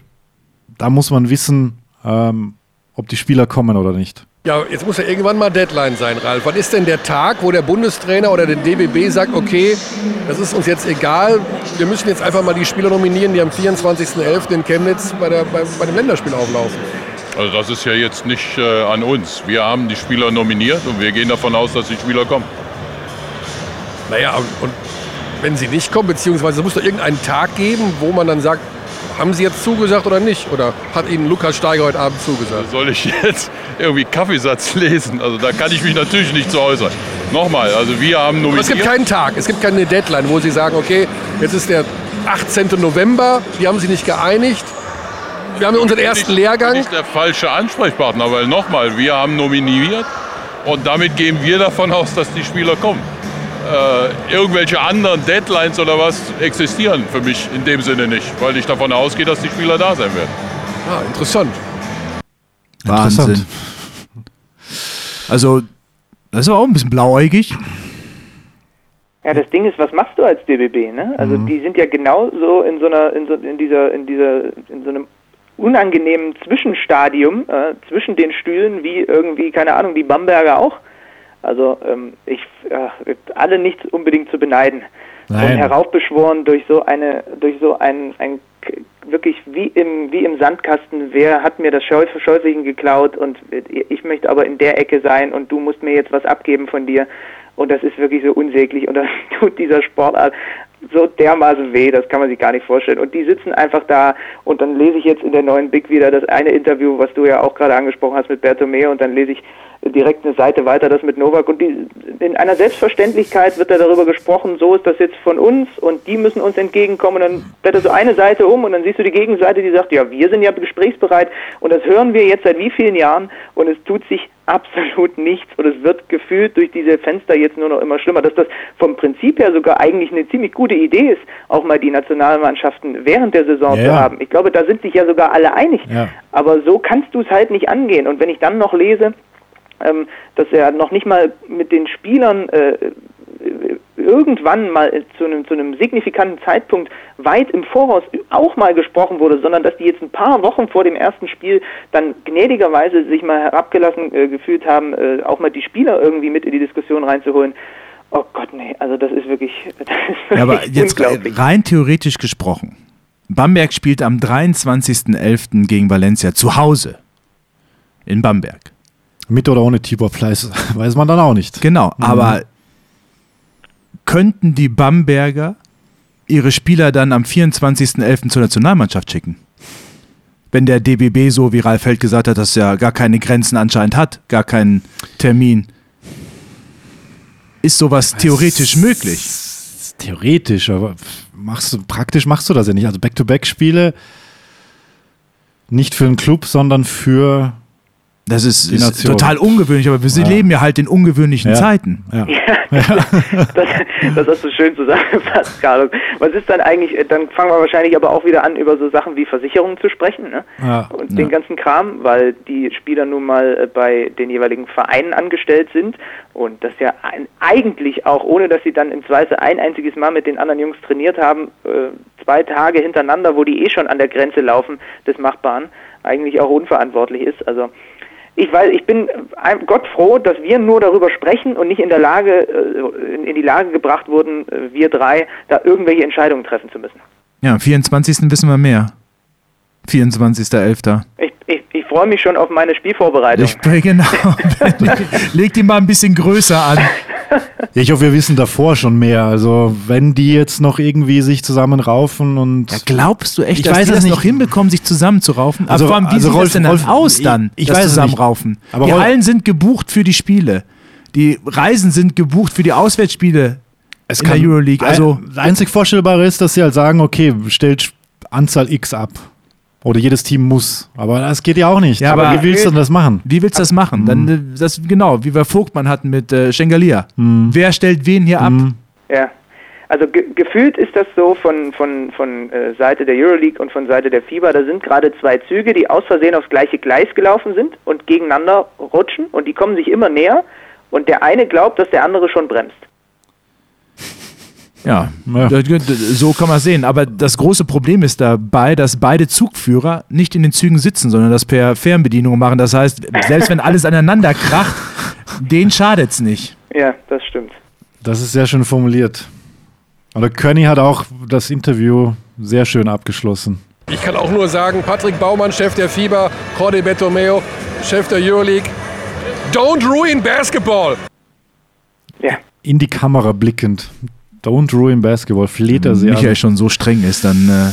da muss man wissen, ähm, ob die Spieler kommen oder nicht. Ja, jetzt muss ja irgendwann mal Deadline sein, Ralf. Wann ist denn der Tag, wo der Bundestrainer oder der DBB sagt, okay, das ist uns jetzt egal, wir müssen jetzt einfach mal die Spieler nominieren, die am 24.11. in Chemnitz bei, der, bei, bei dem Länderspiel auflaufen? Also das ist ja jetzt nicht äh, an uns. Wir haben die Spieler nominiert und wir gehen davon aus, dass die Spieler kommen. Naja, und, und wenn sie nicht kommen, beziehungsweise es muss doch irgendeinen Tag geben, wo man dann sagt, haben sie jetzt zugesagt oder nicht? Oder hat Ihnen Lukas Steiger heute Abend zugesagt? Soll ich jetzt irgendwie Kaffeesatz lesen? Also da kann ich mich natürlich nicht zu äußern. Nochmal, also wir haben Aber nominiert. es gibt keinen Tag, es gibt keine Deadline, wo Sie sagen, okay, jetzt ist der 18. November, die haben sich nicht geeinigt. Wir haben unseren ersten Lehrgang. nicht der falsche Ansprechpartner, weil nochmal, wir haben nominiert und damit gehen wir davon aus, dass die Spieler kommen. Äh, irgendwelche anderen Deadlines oder was existieren für mich in dem Sinne nicht, weil ich davon ausgehe, dass die Spieler da sein werden. Ah, interessant. Wahnsinn. Also, das ist aber auch ein bisschen blauäugig. Ja, das Ding ist, was machst du als DBB? Ne? Also Mhm. die sind ja genauso in so einer, in so, in dieser, in dieser, in so einem unangenehmen Zwischenstadium äh, zwischen den Stühlen, wie irgendwie, keine Ahnung, die Bamberger auch. Also ähm, ich äh, alle nicht unbedingt zu beneiden. Nein. Und heraufbeschworen durch so eine, durch so ein, ein wirklich wie im, wie im Sandkasten, wer hat mir das Schäufelchen geklaut und ich möchte aber in der Ecke sein und du musst mir jetzt was abgeben von dir. Und das ist wirklich so unsäglich und das tut dieser Sportart so dermaßen weh, das kann man sich gar nicht vorstellen. Und die sitzen einfach da und dann lese ich jetzt in der neuen Big wieder das eine Interview, was du ja auch gerade angesprochen hast mit Bertomeu und dann lese ich direkt eine Seite weiter, das mit Novak und die, in einer Selbstverständlichkeit wird da darüber gesprochen, so ist das jetzt von uns und die müssen uns entgegenkommen und dann blättert so eine Seite um und dann siehst du die Gegenseite, die sagt, ja, wir sind ja gesprächsbereit und das hören wir jetzt seit wie vielen Jahren und es tut sich absolut nichts und es wird gefühlt durch diese Fenster jetzt nur noch immer schlimmer, dass das vom Prinzip her sogar eigentlich eine ziemlich gute Idee ist, auch mal die Nationalmannschaften während der Saison Ja, zu haben. Ich glaube, da sind sich ja sogar alle einig. Ja. Aber so kannst du es halt nicht angehen. Und wenn ich dann noch lese, ähm, dass er noch nicht mal mit den Spielern äh, irgendwann mal zu einem, zu einem signifikanten Zeitpunkt weit im Voraus auch mal gesprochen wurde, sondern dass die jetzt ein paar Wochen vor dem ersten Spiel dann gnädigerweise sich mal herabgelassen äh, gefühlt haben, äh, auch mal die Spieler irgendwie mit in die Diskussion reinzuholen. Oh Gott, nee, also das ist wirklich, das ist Ja, aber wirklich jetzt unglaublich. rein theoretisch gesprochen. Bamberg spielt am 23.11. gegen Valencia zu Hause. In Bamberg. Mit oder ohne Tibor Fleiß, weiß man dann auch nicht. Genau, aber könnten die Bamberger ihre Spieler dann am 24.11. zur Nationalmannschaft schicken? Wenn der DBB so, wie Ralf Held gesagt hat, dass er gar keine Grenzen anscheinend hat, gar keinen Termin. Ist sowas theoretisch möglich? Theoretisch, aber machst du, praktisch machst du das ja nicht. Also Back-to-Back-Spiele nicht für einen Club, sondern für Das ist, ist total ungewöhnlich, aber wir Ja. leben ja halt in ungewöhnlichen Ja. Zeiten. ja. das, das hast du schön zusammengefasst, Carlos. Was ist dann eigentlich, äh, dann fangen wir wahrscheinlich aber auch wieder an, über so Sachen wie Versicherungen zu sprechen, ne? Ja. Und den ganzen Kram, weil die Spieler nun mal äh, bei den jeweiligen Vereinen angestellt sind und das ja ein, eigentlich auch, ohne dass sie dann im Zweifel ein einziges Mal mit den anderen Jungs trainiert haben, äh, zwei Tage hintereinander, wo die eh schon an der Grenze laufen des Machbaren, eigentlich auch unverantwortlich ist. Also ich weiß, ich bin äh, Gott froh, dass wir nur darüber sprechen und nicht in der Lage, äh, in, die Lage gebracht wurden, äh, wir drei, da irgendwelche Entscheidungen treffen zu müssen. Ja, am 24. wissen wir mehr. 24.11. Ich, ich, ich freue mich schon auf meine Spielvorbereitung. Ich genau. Leg die mal ein bisschen größer an. Ich hoffe, wir wissen davor schon mehr. Also, wenn die jetzt noch irgendwie sich zusammenraufen und. Ja, glaubst du echt, Ich dass weiß die es das nicht. noch hinbekommen, sich zusammenzuraufen? Also- Aber vor allem, wie also sieht Rolf- das denn dann Rolf, aus dann, ich- ich das weiß es nicht. Zusammenraufen? Aber die Rolf- Hallen sind gebucht für die Spiele. Die Reisen sind gebucht für die Auswärtsspiele Es in der Euroleague. Also, einzig Vorstellbare ist, dass sie halt sagen, okay, stellt Anzahl X ab. Oder jedes Team muss. Aber das geht ja auch nicht. Ja, aber- wie willst du denn das machen? wie willst du das machen? Dann, äh, das, genau, wie wir Vogtmann hatten mit äh, Schengalia. Wer stellt wen hier ab? Ja. Also ge gefühlt ist das so von, von, von äh, Seite der Euroleague und von Seite der FIBA, da sind gerade zwei Züge, die aus Versehen aufs gleiche Gleis gelaufen sind und gegeneinander rutschen und die kommen sich immer näher und der eine glaubt, dass der andere schon bremst. Ja, so kann man sehen. Aber das große Problem ist dabei, dass beide Zugführer nicht in den Zügen sitzen, sondern das per Fernbedienung machen. Das heißt, selbst wenn alles aneinander kracht, denen schadet's nicht. Ja, das stimmt. Das ist sehr schön formuliert. Oder Körny hat auch das Interview sehr schön abgeschlossen. Ich kann auch nur sagen, Patrick Baumann, Chef der FIBA, Jorge Betomeo, Chef der Euroleague. Don't ruin basketball! Ja. In die Kamera blickend. Don't ruin basketball. Fleht er sie Michael an. schon so streng ist, dann äh,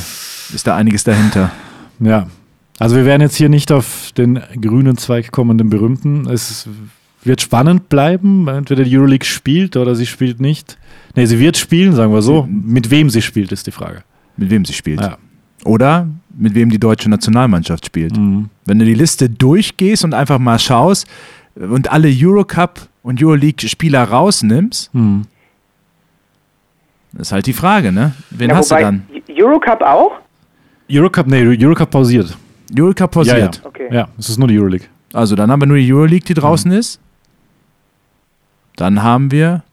ist da einiges dahinter. Ja. Also wir werden jetzt hier nicht auf den grünen Zweig kommen, den berühmten. Es wird spannend bleiben. Entweder die Euroleague spielt oder sie spielt nicht. Nee, sie wird spielen, sagen wir so. Mit wem sie spielt, ist die Frage. Mit wem sie spielt. Ja. Oder mit wem die deutsche Nationalmannschaft spielt. Wenn du die Liste durchgehst und einfach mal schaust und alle Eurocup und Euroleague-Spieler rausnimmst, ist halt die Frage, ne? Wen ja, hast wobei, du dann? Eurocup auch? Eurocup, nee, Eurocup pausiert. Eurocup pausiert. Ja, ja. Okay. ja, es ist nur die Euroleague. Also dann haben wir nur die Euroleague, die draußen ist. Dann haben wir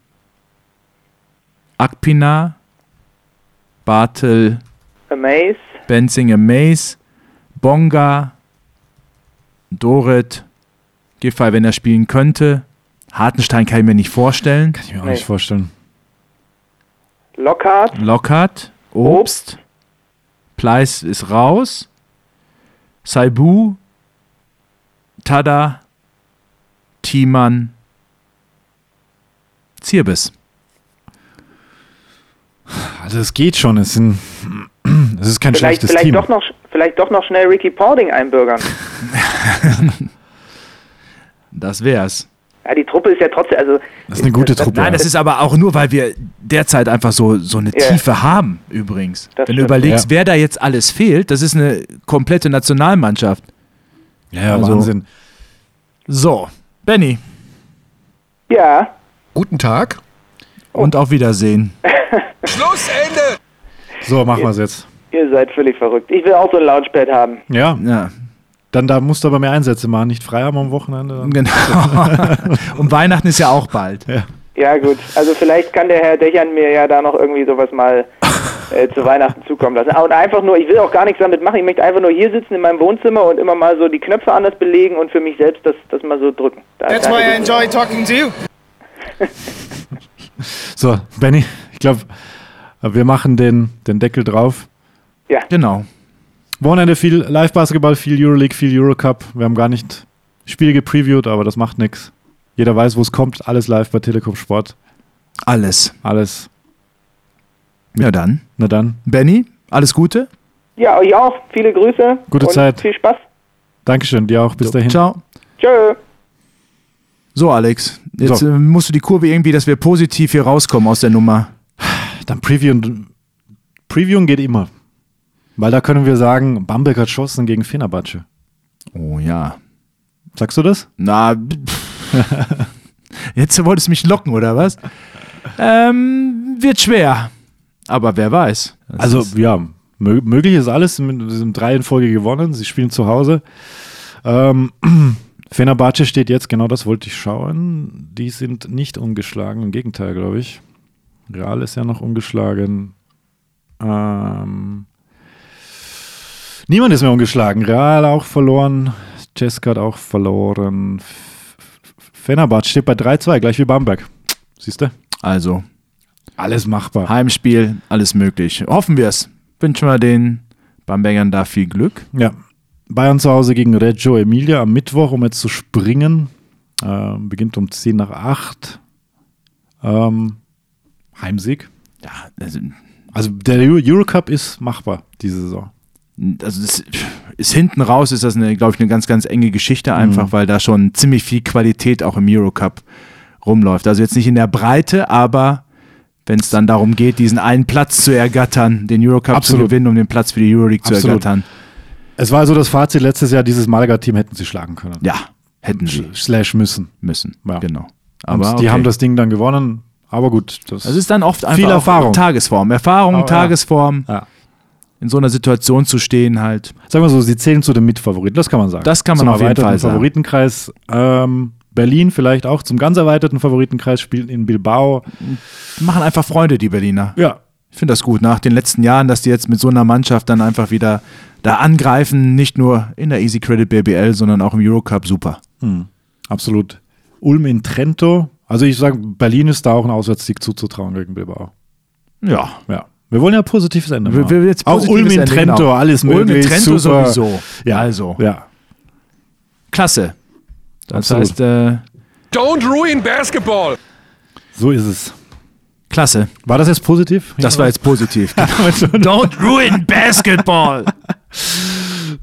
Akpina, Bartel, Amaze. Benzinger Mace, Bonga, Dorit, Giffey, wenn er spielen könnte. Hartenstein kann ich mir nicht vorstellen. Kann ich mir auch Nee. nicht vorstellen. Lockhart. Lockhart, Obst, Pleiss ist raus. Saibu, Tada, Thiemann, Zirbis. Also es geht schon. Es, sind, es ist kein Vielleicht, schlechtes vielleicht, Team. doch noch, vielleicht doch noch schnell Ricky Paulding einbürgern. Das wär's. Ja, die Truppe ist ja trotzdem, also Das ist eine gute Truppe. Nein, das ist aber auch nur, weil wir derzeit einfach so, so eine Ja. Tiefe haben, übrigens. Das Wenn du überlegst, Ja. wer da jetzt alles fehlt, das ist eine komplette Nationalmannschaft. ja, ja, also- Wahnsinn. So, Benny. ja, Guten Tag. Und auf Wiedersehen. Schlussende! So, machen wir es jetzt. ihr seid völlig verrückt. Ich will auch so ein Launchpad haben. Ja, Ja, dann da musst du aber mehr Einsätze machen. Nicht frei haben am Wochenende. Genau. Und Weihnachten ist ja auch bald. Ja gut, also vielleicht kann der Herr Dächern mir ja da noch irgendwie sowas mal äh, zu Weihnachten zukommen lassen. Und einfach nur, ich will auch gar nichts damit machen, ich möchte einfach nur hier sitzen in meinem Wohnzimmer und immer mal so die Knöpfe anders belegen und für mich selbst das, das mal so drücken. Da, That's why I enjoy talking to you. So, Benny, ich glaube, wir machen den, den Deckel drauf. Genau. Wochenende viel Live-Basketball, viel Euroleague, viel Eurocup. Wir haben gar nicht Spiele gepreviewt, aber das macht nichts. Jeder weiß, wo es kommt. Alles live bei Telekom Sport. Alles. Alles. Ja dann. Na dann, Benny, alles Gute. Ja, euch auch. Viele Grüße. Gute und Zeit. Viel Spaß. Dankeschön, dir auch. Bis dahin. Ciao. Tschö. So, Alex, jetzt So. äh, musst du die Kurve irgendwie, dass wir positiv hier rauskommen aus der Nummer. Dann previewen. Previewen geht immer. Weil da können wir sagen, Bamberg hat Chancen gegen Fenerbahce. Oh ja. Sagst du das? Na, jetzt wolltest du mich locken, oder was? Ähm, wird schwer. Aber wer weiß. Das Also, ja, mö möglich ist alles. Sie sind drei in Folge gewonnen. Sie spielen zu Hause. Ähm, Fenerbahce steht jetzt, genau das wollte ich schauen. Die sind nicht ungeschlagen. Im Gegenteil, glaube ich. Real ist ja noch ungeschlagen. Ähm, niemand ist mehr ungeschlagen. Real auch verloren. Cesca hat auch verloren. Fenerbahce steht bei 3-2, gleich wie Bamberg. Siehst du? also, Alles machbar. Heimspiel, alles möglich. Hoffen wir es. Wünschen wir den Bambergern da viel Glück. Ja. Bayern zu Hause gegen Reggio Emilia am Mittwoch, um jetzt zu springen. Ähm, beginnt um 10 nach 8. Ähm, Heimsieg. Ja, also, Also der Eu- Eurocup ist machbar diese Saison. Also das ist hinten raus, ist das, eine, glaube ich, eine ganz, ganz enge Geschichte einfach, weil da schon ziemlich viel Qualität auch im Eurocup rumläuft. Also jetzt nicht in der Breite, aber wenn es dann darum geht, diesen einen Platz zu ergattern, den Eurocup zu Absolut. gewinnen, um den Platz für die Euroleague zu Absolut. ergattern. Es war also das Fazit letztes Jahr, dieses Malaga-Team hätten sie schlagen können. Ja, hätten sie Slash müssen. müssen. Ja. Genau. Aber Aber die okay. haben das Ding dann gewonnen. Aber gut, das, Das ist dann oft einfach Viel Erfahrung. Tagesform. Erfahrung, Aber. Tagesform, ja. In so einer Situation zu stehen halt. Sagen wir so, sie zählen zu den Mitfavoriten, das kann man sagen. Das kann man Zum auf jeden Fall sagen. Favoritenkreis. Ähm, Berlin vielleicht auch zum ganz erweiterten Favoritenkreis, spielen in Bilbao. Machen einfach Freunde, die Berliner. Ja, Ich finde das gut, nach den letzten Jahren, dass die jetzt mit so einer Mannschaft dann einfach wieder da angreifen, nicht nur in der Easy Credit BBL, sondern auch im Eurocup, super. absolut. Ulm in Trento. Also ich sage, Berlin ist da auch ein Auswärtssieg zuzutrauen gegen Bilbao. Ja. Ja. Wir wollen ja positives Ende Wir- machen. wir jetzt auch Ulm in Ende, Trento, genau. alles Ulm in möglich. Trento super. sowieso. Ja, Also. Ja. Klasse. Das Absolut. heißt, äh, Don't ruin basketball. So ist es. klasse. War das jetzt positiv? Das war jetzt positiv. Don't ruin basketball.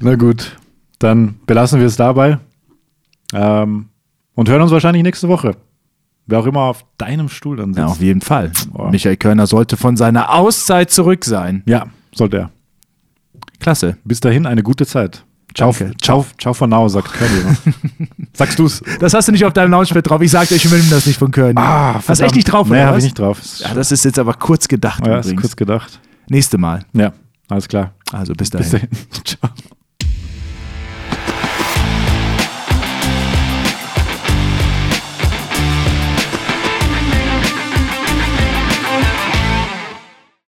Na gut, dann belassen wir es dabei. Ähm, und hören uns wahrscheinlich nächste Woche. Wer auch immer auf deinem Stuhl dann sitzt. Ja, auf jeden Fall. Boah. Michael Körner sollte von seiner Auszeit zurück sein. Ja, sollte er. Klasse. Bis dahin eine gute Zeit. Ciao, Danke. ciao, ciao for now, sagt immer. Sagst du's? Das hast du nicht auf deinem Launchpad drauf. Ich sagte, ich will das nicht von Köln. Ah, hast du echt nicht drauf, Nee, oder was? ich nicht drauf. Ja, das ist jetzt aber kurz gedacht Ja, ist übrigens. kurz gedacht. Nächste Mal. Ja, alles klar. Also bis dahin. Bis dahin. Ciao.